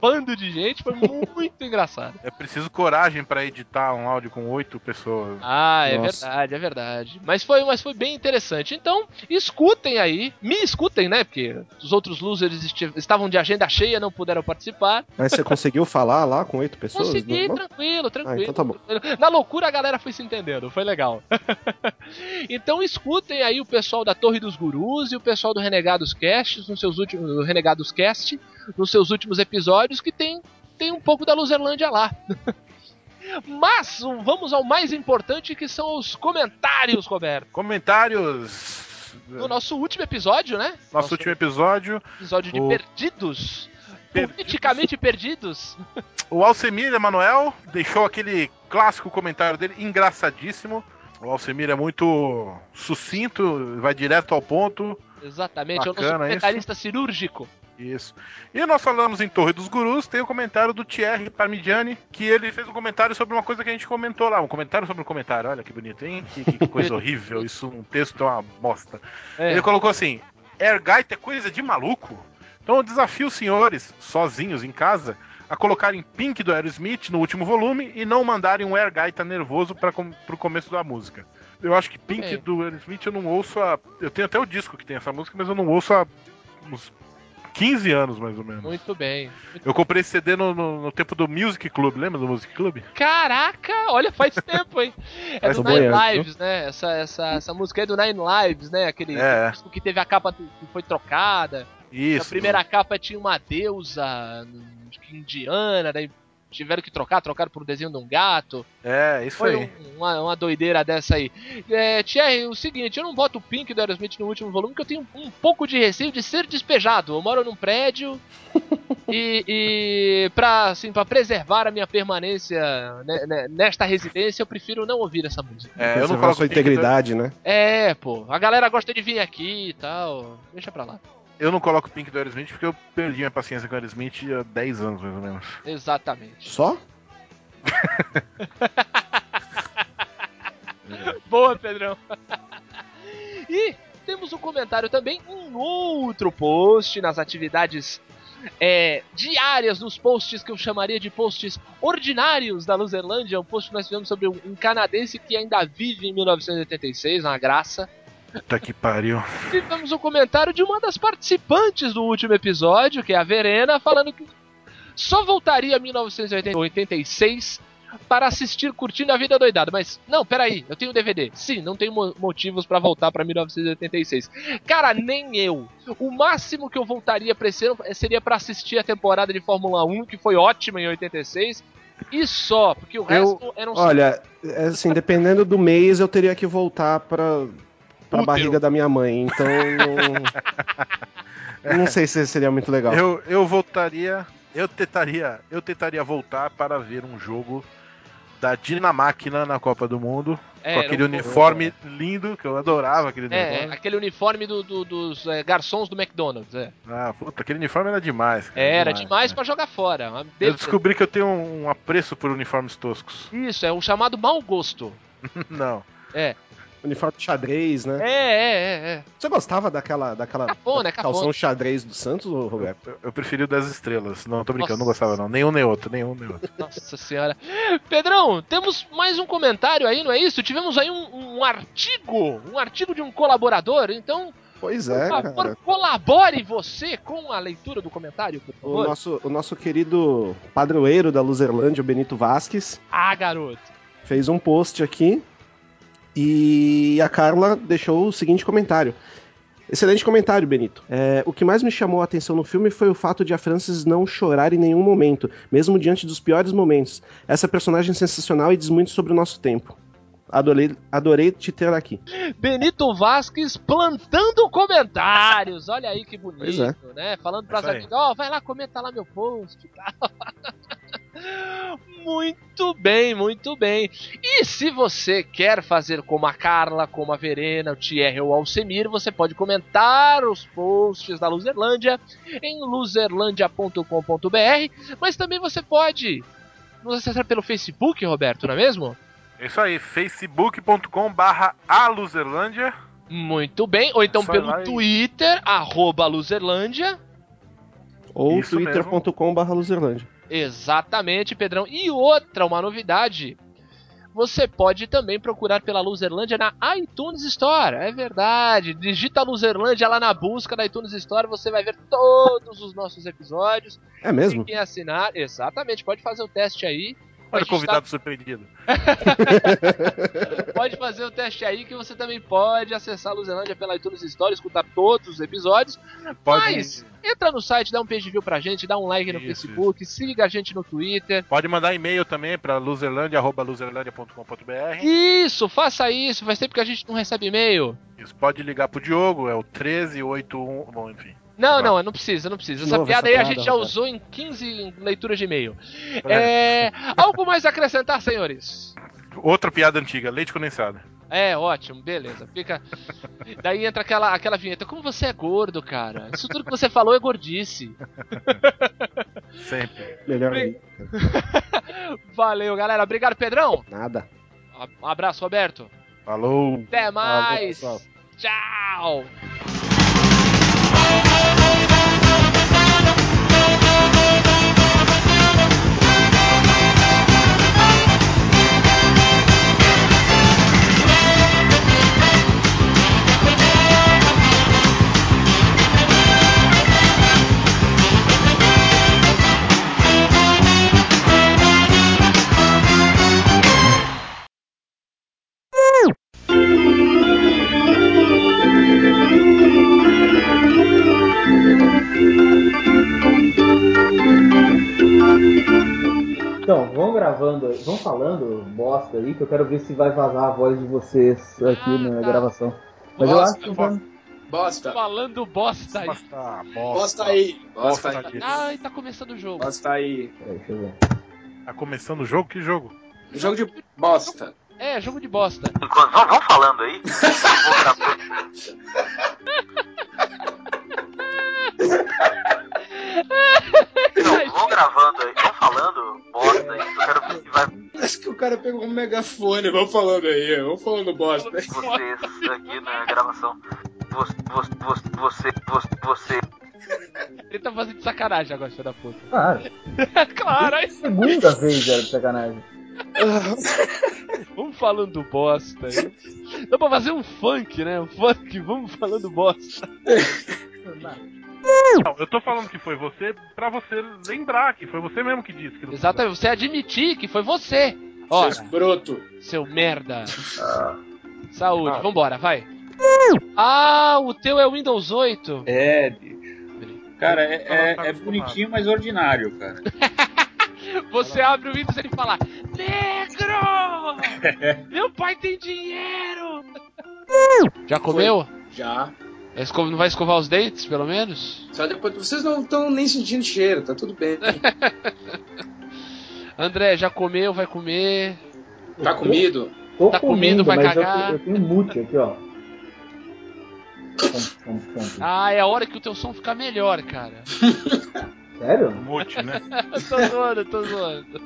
Bando de gente, foi muito engraçado. É preciso coragem pra editar um áudio com oito pessoas. Ah, é Nossa. verdade, é verdade. Mas foi, mas foi bem interessante. Então, escutem aí, me escutem, né? Porque os outros losers estavam de agenda cheia, não puderam participar. Mas você conseguiu falar lá com oito pessoas? Consegui, Não? tranquilo, tranquilo. Ah, então tá bom. tranquilo. Na loucura a galera foi se entendendo, foi legal. então escutem aí o pessoal da Torre dos Gurus e o pessoal do Renegados Cast, nos seus últimos do Renegados Cast, nos seus últimos episódios que tem tem um pouco da Luzerlândia lá. Mas vamos ao mais importante que são os comentários, Roberto. Comentários. No nosso último episódio, né? Nosso último episódio. episódio de o- Perdidos. Perdidos. Politicamente perdidos. O Alcemir Emanuel deixou aquele clássico comentário dele, engraçadíssimo. O Alcemir é muito sucinto, vai direto ao ponto. Exatamente, é o nosso Bacana isso. cirúrgico. Isso. E nós falamos em Torre dos Gurus, tem o comentário do Thierry Parmigiani, que ele fez um comentário sobre uma coisa que a gente comentou lá. Um comentário sobre um comentário. Olha que bonito, hein? Que, que coisa horrível. Isso, um texto é uma bosta. É. Ele colocou assim: Airgate é coisa de maluco? Então eu desafio os senhores, sozinhos em casa, a colocarem Pink do Aerosmith no último volume e não mandarem um Airgaita nervoso para com, pro começo da música. Eu acho que Pink É. do Aerosmith eu não ouço há. Eu tenho até o disco que tem essa música, mas eu não ouço há uns 15 anos mais ou menos. Muito bem. Eu comprei esse CD no, no- no tempo do Music Club, lembra do Music Club? Caraca, olha, faz tempo, hein? É do Nine boiando, Lives, né? Essa, essa, essa música é do Nine Lives, né? Aquele É. disco que teve a capa que foi trocada. Isso. A primeira capa tinha uma deusa indiana, daí tiveram que trocar, trocaram por um desenho de um gato. É, isso Foi aí. um- uma, uma doideira dessa aí. É, Thierry, o seguinte, eu não boto o Pink do Aerosmith no último volume porque eu tenho um pouco de receio de ser despejado. Eu moro num prédio e, e pra, assim, pra preservar a minha permanência né, né, nesta residência, eu prefiro não ouvir essa música. É, eu não coloco sua Pink do- integridade, né? É, pô, a galera gosta de vir aqui e tal. Deixa pra lá. Eu não coloco Pink do Aerosmith porque eu perdi minha paciência com o Aerosmith há 10 anos, mais ou menos. Exatamente. Só? Boa, Pedrão. e temos um comentário também, um outro post nas atividades é, diárias nos posts que eu chamaria de posts ordinários da Luzerlândia, um post que nós fizemos sobre um, um canadense que ainda vive em 1986, uma graça. Puta que pariu. Tivemos um comentário de uma das participantes do último episódio, que é a Verena, falando que só voltaria a 1986 para assistir Curtindo a Vida Doidada. Mas, não, peraí, eu tenho DVD. Sim, não tenho mo motivos para voltar para 1986. Cara, nem eu. O máximo que eu voltaria pra esse ano seria para assistir a temporada de Fórmula 1, que foi ótima em 86. E só, porque o resto Eu, era um olha, é assim, dependendo do mês, eu teria que voltar pra, pra Útero. barriga da minha mãe. Então, não, não sei se seria muito legal. Eu, eu voltaria. Eu tentaria. Eu tentaria voltar para ver um jogo da Dinamáquina na Copa do Mundo. É, com aquele um- uniforme lindo, que eu adorava aquele É, uniforme. aquele uniforme do- do- dos é, garçons do McDonald's. É, Ah, puta, aquele uniforme era demais. cara, era demais né? pra jogar fora. Eu descobri que eu tenho um, um apreço por uniformes toscos. Isso, é o chamado mau gosto. Não. É. Uniforme de xadrez, É, né? é, é, é. Você gostava daquela, daquela Cafona, é calção xadrez do Santos, Roberto? Eu, eu preferi o das estrelas. Não, tô brincando, não Nossa. gostava não. Nenhum nem outro, nenhum nem outro. Nossa senhora. Pedrão, temos mais um comentário aí, não é isso? Tivemos aí um, um artigo, um artigo de um colaborador, então, Pois por é, favor, cara. colabore você com a leitura do comentário, por O favor. nosso, o nosso querido padroeiro da Luzerlândia, o Benito Vasques, Ah, garoto. fez um post aqui e a Carla deixou o seguinte comentário. Excelente comentário, Benito. É, o que mais me chamou a atenção no filme foi o fato de a Frances não chorar em nenhum momento, mesmo diante dos piores momentos. Essa personagem é sensacional e diz muito sobre o nosso tempo. Adorei, adorei te ter aqui. Benito Vasques plantando comentários. Olha aí que bonito, Pois é. né? Falando pras Isso aí. amigas, ó, vai lá, comenta lá meu post e tal. Muito bem, muito bem. E se você quer fazer como a Carla, como a Verena, o Thierry ou o Alcemir, você pode comentar os posts da Luzerlândia em luzerlandia.com.br, mas também você pode nos acessar pelo Facebook, Roberto, não é mesmo? É Isso aí, facebook.com barra aluzerlândia. Muito bem, ou então Só pelo lá e- Twitter, arroba Luzerlândia. Ou Isso twitter.com.br Luzerlândia. Exatamente, Pedrão. E outra, uma novidade. Você pode também procurar pela Luzerlândia na iTunes Store. É verdade. Digita Luzerlândia lá na busca da iTunes Store. Você vai ver todos os nossos episódios. É mesmo? Quem assinar, exatamente. Pode fazer o teste aí. Olha o gente tá convidado surpreendido. Pode fazer o teste aí que você também pode acessar a Luzerlândia pela iTunes Store, escutar todos os episódios. Pode, Mas entra no site, dá um page view pra gente, dá um like no Isso, Facebook, siga a gente no Twitter. pode mandar e-mail também para luzerlandia.luzerlandia.com.br. Isso, faça isso. Faz tempo que a gente não recebe e-mail. Isso, pode ligar pro Diogo, é o 1381. Bom, enfim. Não, não, não precisa, não precisa. Essa piada essa aí a gente já usou em 15 leituras de e-mail. É, algo mais a acrescentar, senhores? Outra piada antiga, leite condensado. É, ótimo, beleza. Fica. Daí entra aquela, aquela vinheta. Como você é gordo, cara? Isso tudo que você falou é gordice. Sempre. Melhor aí. Valeu, galera. Obrigado, Pedrão. Nada. Um abraço, Roberto. Falou. Até mais. pessoal. Tchau. Woo! Então, vão gravando aí, vão falando bosta aí, que eu quero ver se vai vazar a voz de vocês aqui Ah, na tá. gravação. Mas eu Bosta, acho que vai- Bosta. Falando bosta aí. Bosta, bosta. Bosta aí. Bosta Bosta aí. Ai, tá começando o jogo. Bosta aí. Peraí, deixa eu ver. Tá começando o jogo? Que jogo? Jogo de bosta. É, jogo de bosta. Vão falando aí. Não, vão gravando aí, vão falando bosta aí. Eu quero ver se vai Acho que o cara pegou um megafone. Vamos falando aí. Vamos falando bosta. vocês aqui na gravação. Você, você, você, você, você. Ele tá fazendo de sacanagem agora, filho da puta. Claro. claro, aí Segunda vez era de sacanagem. Vamos falando bosta. aí. Dá pra fazer um funk, né? Um funk, vamos falando bosta. Não, eu tô falando que foi você pra você lembrar que foi você mesmo que disse. Que não Exatamente, você admitir que foi você. Ó, Seu escroto. seu merda. Saúde, vambora, vai. Ah, o teu é o Windows 8. É, bicho. Cara, é, é- é bonitinho, mas ordinário, cara. Você abre o Windows e ele fala: Negro! Meu pai tem dinheiro! Já comeu? Já. Vai esco- Não vai escovar os dentes, pelo menos? Só depois. Vocês não estão nem sentindo cheiro, tá tudo bem. André, já comeu, vai comer. Tá comido? Tô Tá comendo, vai mas eu- cagar. Eu, tenho mute aqui, ó. Ah, é a hora que o teu som fica melhor, cara. Sério? Mute, né? tô zoando, tô zoando.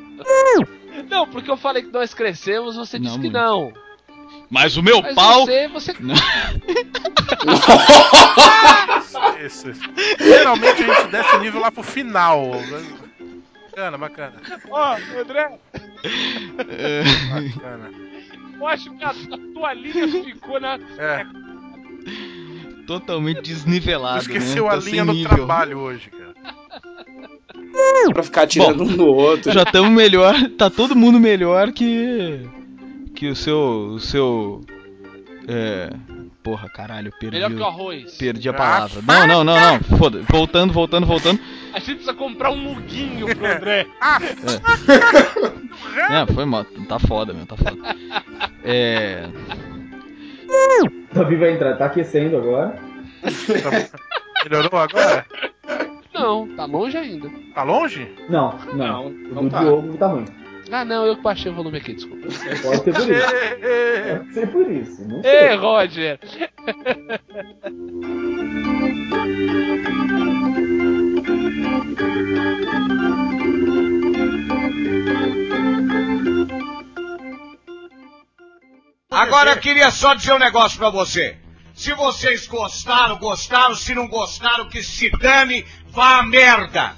Não, porque eu falei que nós crescemos, você disse Não, que muito. não. Mas o meu Mas pau. você, você. Isso, isso. Geralmente a gente desce o nível lá pro final. Bacana, bacana. Ó, André, É, Bacana. eu acho que a, a tua linha ficou na. É, totalmente desnivelado. esqueceu né? a Tá linha no nível. trabalho hoje, cara. Pra ficar tirando um no outro. Já estamos melhor. Tá todo mundo melhor que. Que o seu. O seu. É. Porra, caralho, perdi. Melhor que o o- arroz. Perdi a palavra. Não, não, não, não. Foda. Voltando, voltando, voltando. A gente precisa comprar um muguinho pro André. É, foi mal. Tá foda, meu, tá foda. É. Davi vai entrar, tá aquecendo agora. Melhorou agora? Não, tá longe ainda. Tá longe? Não, não. Não, o não do tá. Diogo tá ruim. Ah, não, eu que baixei o volume aqui, desculpa. Pode ser por isso. Pode ser por isso. Não sei. Ei, Roger! Agora eu queria só dizer um negócio pra você. Se vocês gostaram, gostaram. Se não gostaram, que se dane, vá a merda.